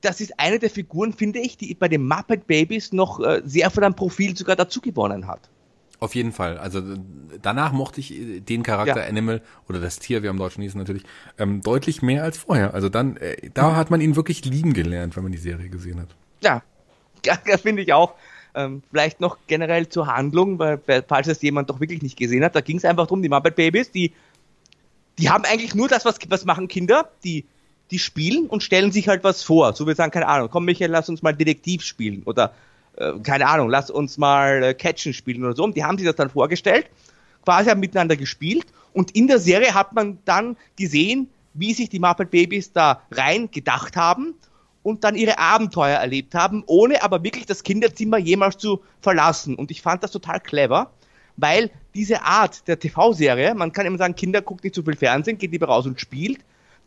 das ist eine der Figuren, finde ich, die bei den Muppet Babies noch äh, sehr von einem Profil sogar dazu gewonnen hat. Auf jeden Fall. Also danach mochte ich äh, den Charakter ja. Animal oder das Tier, wie am Deutschen hieß natürlich, ähm, deutlich mehr als vorher. Also dann, äh, da hat man ihn wirklich lieben gelernt, wenn man die Serie gesehen hat. Ja, ja finde ich auch. Ähm, vielleicht noch generell zur Handlung, weil, falls es jemand doch wirklich nicht gesehen hat, da ging es einfach darum, die Muppet Babies, die, die haben eigentlich nur das, was, was machen Kinder, die, die spielen und stellen sich halt was vor. So wir sagen, keine Ahnung, komm Michael, lass uns mal Detektiv spielen oder äh, keine Ahnung, lass uns mal äh, Catchen spielen oder so. Und die haben sich das dann vorgestellt, quasi haben miteinander gespielt und in der Serie hat man dann gesehen, wie sich die Muppet Babies da rein gedacht haben und dann ihre Abenteuer erlebt haben, ohne aber wirklich das Kinderzimmer jemals zu verlassen. Und ich fand das total clever, weil diese Art der TV-Serie, man kann immer sagen, Kinder guckt nicht zu viel Fernsehen, geht lieber raus und spielt.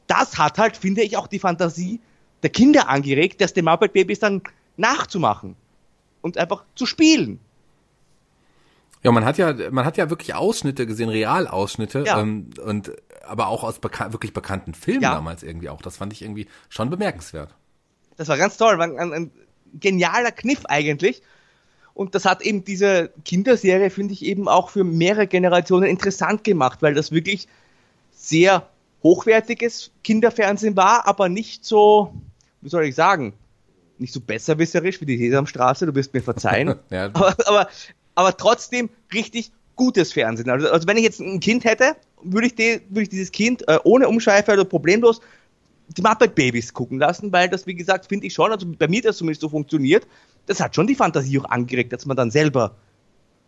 Das hat halt, finde ich, auch die Fantasie der Kinder angeregt, das den Muppet Babies dann nachzumachen und einfach zu spielen. Ja, man hat ja, man hat ja wirklich Ausschnitte gesehen, Realausschnitte, ja. ähm, und aber auch aus bekan wirklich bekannten Filmen ja. damals irgendwie auch. Das fand ich irgendwie schon bemerkenswert. Das war ganz toll, war ein, ein genialer Kniff eigentlich. Und das hat eben diese Kinderserie, finde ich, eben auch für mehrere Generationen interessant gemacht, weil das wirklich sehr hochwertiges Kinderfernsehen war, aber nicht so, wie soll ich sagen, nicht so besserwisserisch wie die Sesamstraße, du wirst mir verzeihen. ja. aber, aber, aber trotzdem richtig gutes Fernsehen. Also, also wenn ich jetzt ein Kind hätte, würde ich, die, würde ich dieses Kind äh, ohne Umschweife oder problemlos die Muppet Babies gucken lassen, weil das, wie gesagt, finde ich schon, also bei mir das zumindest so funktioniert, das hat schon die Fantasie auch angeregt, dass man dann selber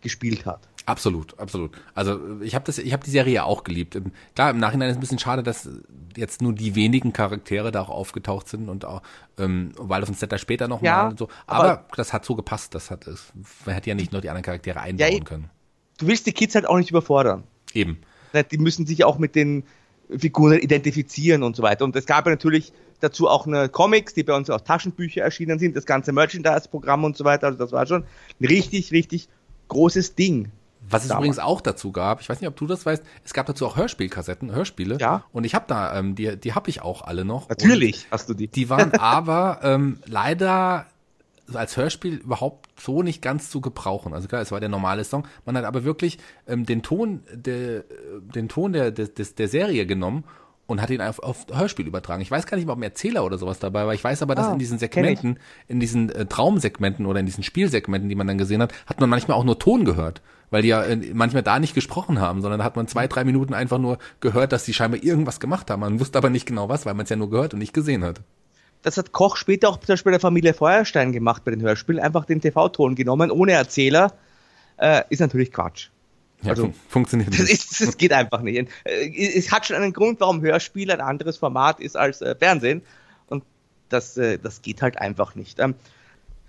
gespielt hat. Absolut, absolut. Also ich habe das, ich habe die Serie ja auch geliebt. Klar, im Nachhinein ist es ein bisschen schade, dass jetzt nur die wenigen Charaktere da auch aufgetaucht sind und auch ähm, Wild of Setter später noch ja, mal und so. Aber, aber, das hat so gepasst. Das hat es. Man hätte ja nicht nur die anderen Charaktere einbauen ja, können. Du willst die Kids halt auch nicht überfordern. Eben. Die müssen sich auch mit den Figuren identifizieren und so weiter. Und es gab ja natürlich dazu auch eine Comics, die bei uns aus Taschenbücher erschienen sind, das ganze Merchandise-Programm und so weiter. Also das war schon ein richtig, richtig großes Ding. Was es damals. übrigens auch dazu gab, ich weiß nicht, ob du das weißt, es gab dazu auch Hörspielkassetten, Hörspiele. Ja. Und ich habe da, ähm, die, die habe ich auch alle noch. Natürlich hast du die. Die waren aber ähm, leider als Hörspiel überhaupt so nicht ganz zu gebrauchen. Also klar, es war der normale Song. Man hat aber wirklich ähm, den Ton, der, den Ton der, der, der Serie genommen und hat ihn auf, auf Hörspiel übertragen. Ich weiß gar nicht, ob ein Erzähler oder sowas dabei war. Ich weiß aber, dass ah, in diesen Segmenten, in diesen äh, Traumsegmenten oder in diesen Spielsegmenten, die man dann gesehen hat, hat man manchmal auch nur Ton gehört. Weil die ja äh, manchmal da nicht gesprochen haben, sondern da hat man zwei, drei Minuten einfach nur gehört, dass die scheinbar irgendwas gemacht haben. Man wusste aber nicht genau was, weil man es ja nur gehört und nicht gesehen hat. Das hat Koch später auch zum Beispiel der Familie Feuerstein gemacht bei den Hörspielen. Einfach den TV-Ton genommen, ohne Erzähler. Äh, ist natürlich Quatsch. Ja, also, fun funktioniert nicht. Das, ist, das geht einfach nicht. Äh, es hat schon einen Grund, warum Hörspiel ein anderes Format ist als äh, Fernsehen. Und das, äh, das geht halt einfach nicht. Ähm,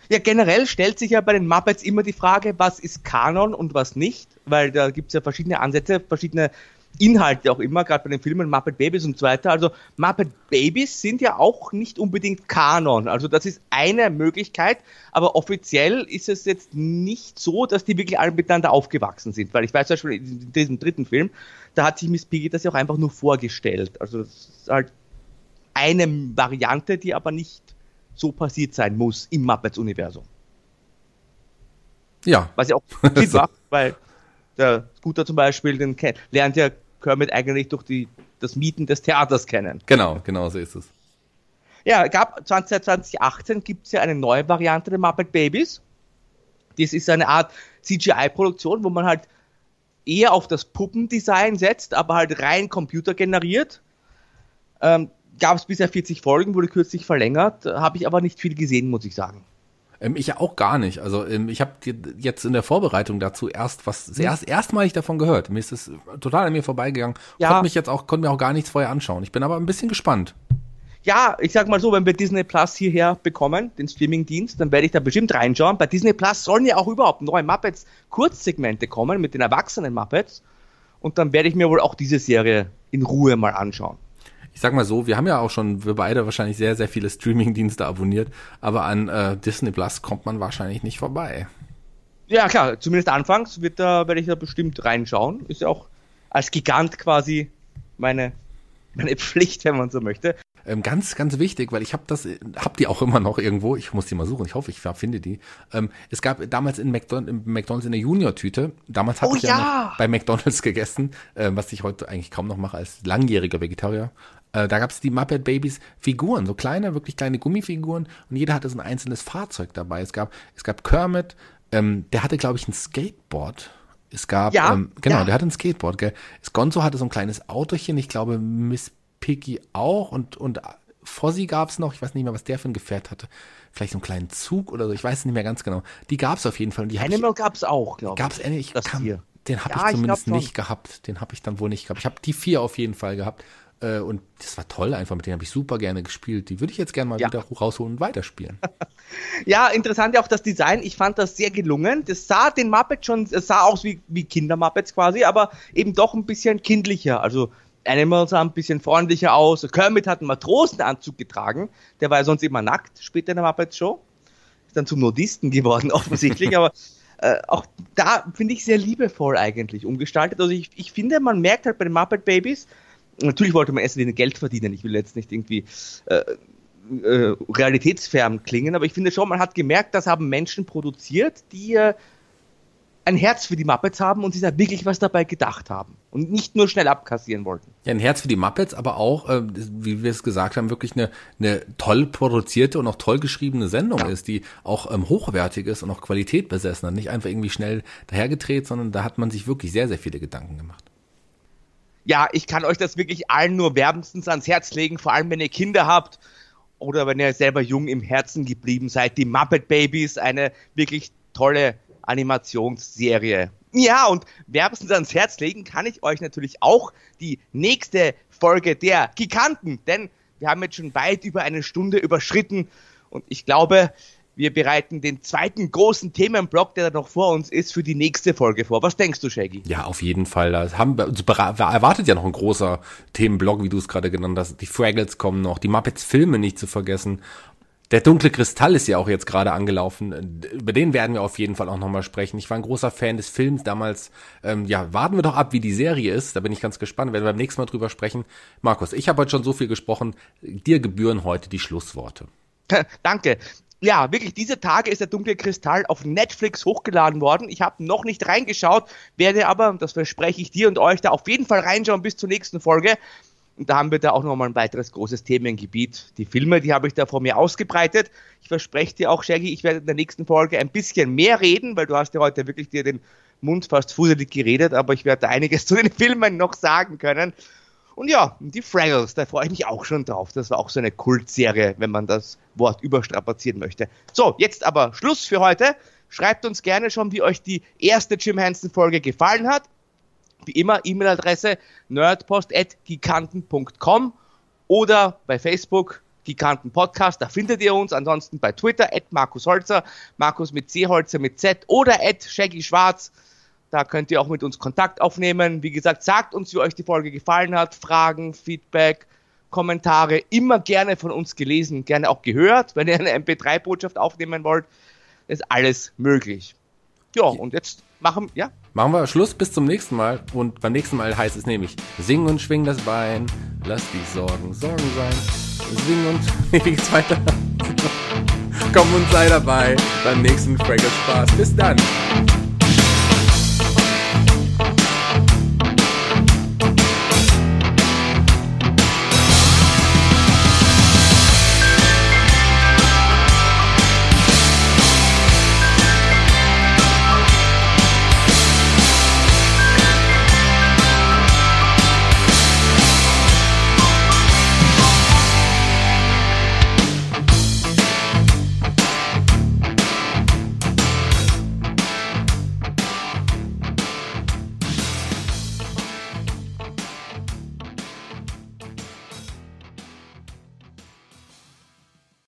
ja, generell stellt sich ja bei den Muppets immer die Frage, was ist Kanon und was nicht, weil da gibt es ja verschiedene Ansätze, verschiedene Inhalte auch immer, gerade bei den Filmen Muppet Babies und so weiter. Also Muppet Babies sind ja auch nicht unbedingt Kanon. Also das ist eine Möglichkeit, aber offiziell ist es jetzt nicht so, dass die wirklich alle miteinander aufgewachsen sind. Weil ich weiß zum Beispiel in diesem dritten Film, da hat sich Miss Piggy das ja auch einfach nur vorgestellt. Also das ist halt eine Variante, die aber nicht so passiert sein muss im Muppets-Universum. Ja. Was ja auch Sinn macht, weil der Scooter zum Beispiel, den lernt ja Kermit eigentlich durch die, das Mieten des Theaters kennen. Genau, genau so ist es. Ja, gab 2018 gibt es ja eine neue Variante der Muppet Babies. Das ist eine Art CGI-Produktion, wo man halt eher auf das Puppendesign setzt, aber halt rein computergeneriert. Ähm, gab es bisher 40 Folgen, wurde kürzlich verlängert, habe ich aber nicht viel gesehen, muss ich sagen. Ähm, ich auch gar nicht. Also ähm, ich habe jetzt in der Vorbereitung dazu erst was hm. erst erstmalig davon gehört. Mir ist es total an mir vorbeigegangen. Ja. Konnte mich jetzt auch konnte mir auch gar nichts vorher anschauen. Ich bin aber ein bisschen gespannt. Ja, ich sag mal so, wenn wir Disney Plus hierher bekommen, den Streamingdienst, dann werde ich da bestimmt reinschauen. Bei Disney Plus sollen ja auch überhaupt neue Muppets Kurzsegmente kommen mit den erwachsenen Muppets und dann werde ich mir wohl auch diese Serie in Ruhe mal anschauen ich sag mal so, wir haben ja auch schon, wir beide wahrscheinlich sehr, sehr viele Streaming-Dienste abonniert, aber an äh, Disney Plus kommt man wahrscheinlich nicht vorbei. Ja, klar, zumindest anfangs wird da, werde ich da bestimmt reinschauen. Ist ja auch als Gigant quasi meine, meine Pflicht, wenn man so möchte. Ähm, ganz, ganz wichtig, weil ich habe das, hab die auch immer noch irgendwo. Ich muss die mal suchen. Ich hoffe, ich finde die. Ähm, es gab damals in McDonald's, in McDonald's in der Junior-Tüte. Damals hatte oh, ich ja, ja bei McDonald's gegessen, äh, was ich heute eigentlich kaum noch mache als langjähriger Vegetarier. Äh, da gab es die Muppet Babies Figuren, so kleine, wirklich kleine Gummifiguren und jeder hatte so ein einzelnes Fahrzeug dabei. Es gab, es gab Kermit, ähm, der hatte, glaube ich, ein Skateboard. Es gab, ja, ähm, genau, ja. der hatte ein Skateboard, gell. Gonzo hatte so ein kleines Autochen, ich glaube Miss Piggy auch und, und Fozzie gab's noch, ich weiß nicht mehr, was der für ein Gefährt hatte. Vielleicht so einen kleinen Zug oder so, ich weiß nicht mehr ganz genau. Die gab's auf jeden Fall. Und die Animal ich, gab's auch, glaube ich. Gab's, ich kann, den habe ja, ich zumindest ich nicht gehabt. Den habe ich dann wohl nicht gehabt. Ich habe die vier auf jeden Fall gehabt. Äh, und das war toll einfach, mit denen habe ich super gerne gespielt. Die würde ich jetzt gerne mal ja. wieder rausholen und weiterspielen. ja, interessant ja auch das Design. Ich fand das sehr gelungen. Das sah den Muppets schon, es sah aus wie, wie Kinder-Muppets quasi, aber eben doch ein bisschen kindlicher. Also Animal sah ein bisschen freundlicher aus. Kermit hat einen Matrosenanzug getragen. Der war ja sonst immer nackt später in der Muppets Show. Ist dann zum Nudisten geworden offensichtlich, aber äh, auch da finde ich sehr liebevoll eigentlich umgestaltet. Also ich, ich finde, man merkt halt bei den Muppet Babies, natürlich wollte man erst Geld verdienen. Ich will jetzt nicht irgendwie äh, äh, realitätsfern klingen, aber ich finde schon, man hat gemerkt, das haben Menschen produziert, die äh, ein Herz für die Muppets haben und sich da wirklich was dabei gedacht haben und nicht nur schnell abkassieren wollten. Ja, ein Herz für die Muppets, aber auch, äh, wie wir es gesagt haben, wirklich eine, eine toll produzierte und auch toll geschriebene Sendung ist, die auch ähm, hochwertig ist und auch Qualität besessen hat. Nicht einfach irgendwie schnell dahergedreht, sondern da hat man sich wirklich sehr, sehr viele Gedanken gemacht. Ja, ich kann euch das wirklich allen nur wärmstens ans Herz legen, vor allem wenn ihr Kinder habt oder wenn ihr selber jung im Herzen geblieben seid. Die Muppet Babies, eine wirklich tolle Animationsserie. Ja, und wärmstens ans Herz legen kann ich euch natürlich auch die nächste Folge der Giganten, denn wir haben jetzt schon weit über eine Stunde überschritten und ich glaube, wir bereiten den zweiten großen Themenblock, der da noch vor uns ist, für die nächste Folge vor. Was denkst du, Shaggy? Ja, auf jeden Fall. Da haben wir, erwartet ja noch ein großer Themenblock, wie du es gerade genannt hast. Die Fraggles kommen noch, die Muppets Filme nicht zu vergessen. Der dunkle Kristall ist ja auch jetzt gerade angelaufen. Über den werden wir auf jeden Fall auch nochmal sprechen. Ich war ein großer Fan des Films damals. Ähm, ja, warten wir doch ab, wie die Serie ist. Da bin ich ganz gespannt. Werden wir beim nächsten Mal drüber sprechen. Markus, ich habe heute schon so viel gesprochen. Dir gebühren heute die Schlussworte. Danke ja, wirklich, diese Tage ist der dunkle Kristall auf Netflix hochgeladen worden. Ich habe noch nicht reingeschaut, werde aber, das verspreche ich dir und euch, da auf jeden Fall reinschauen bis zur nächsten Folge. Und da haben wir da auch nochmal ein weiteres großes Themengebiet. Die Filme, die habe ich da vor mir ausgebreitet. Ich verspreche dir auch, Shaggy, ich werde in der nächsten Folge ein bisschen mehr reden, weil du hast ja heute wirklich dir den Mund fast fuselig geredet, aber ich werde einiges zu den Filmen noch sagen können. Und ja, die Fraggles, da freue ich mich auch schon drauf. Das war auch so eine Kultserie, wenn man das Wort überstrapazieren möchte. So, jetzt aber Schluss für heute. Schreibt uns gerne schon, wie euch die erste Jim Henson Folge gefallen hat. Wie immer, E-Mail-Adresse nerdpost.giganten.com oder bei Facebook Giganten Podcast, da findet ihr uns. Ansonsten bei Twitter at Markus Holzer, Markus mit C Holzer mit Z oder at Shaggy Schwarz. Da könnt ihr auch mit uns Kontakt aufnehmen. Wie gesagt, sagt uns, wie euch die Folge gefallen hat. Fragen, Feedback, Kommentare, immer gerne von uns gelesen, gerne auch gehört. Wenn ihr eine MP3-Botschaft aufnehmen wollt, ist alles möglich. Ja, und jetzt machen, ja? Machen wir Schluss bis zum nächsten Mal. Und beim nächsten Mal heißt es nämlich, sing und schwing das Bein, lass die Sorgen Sorgen sein. Sing und, wie geht's weiter? Komm und sei dabei beim nächsten Fraggle Spaß. Bis dann.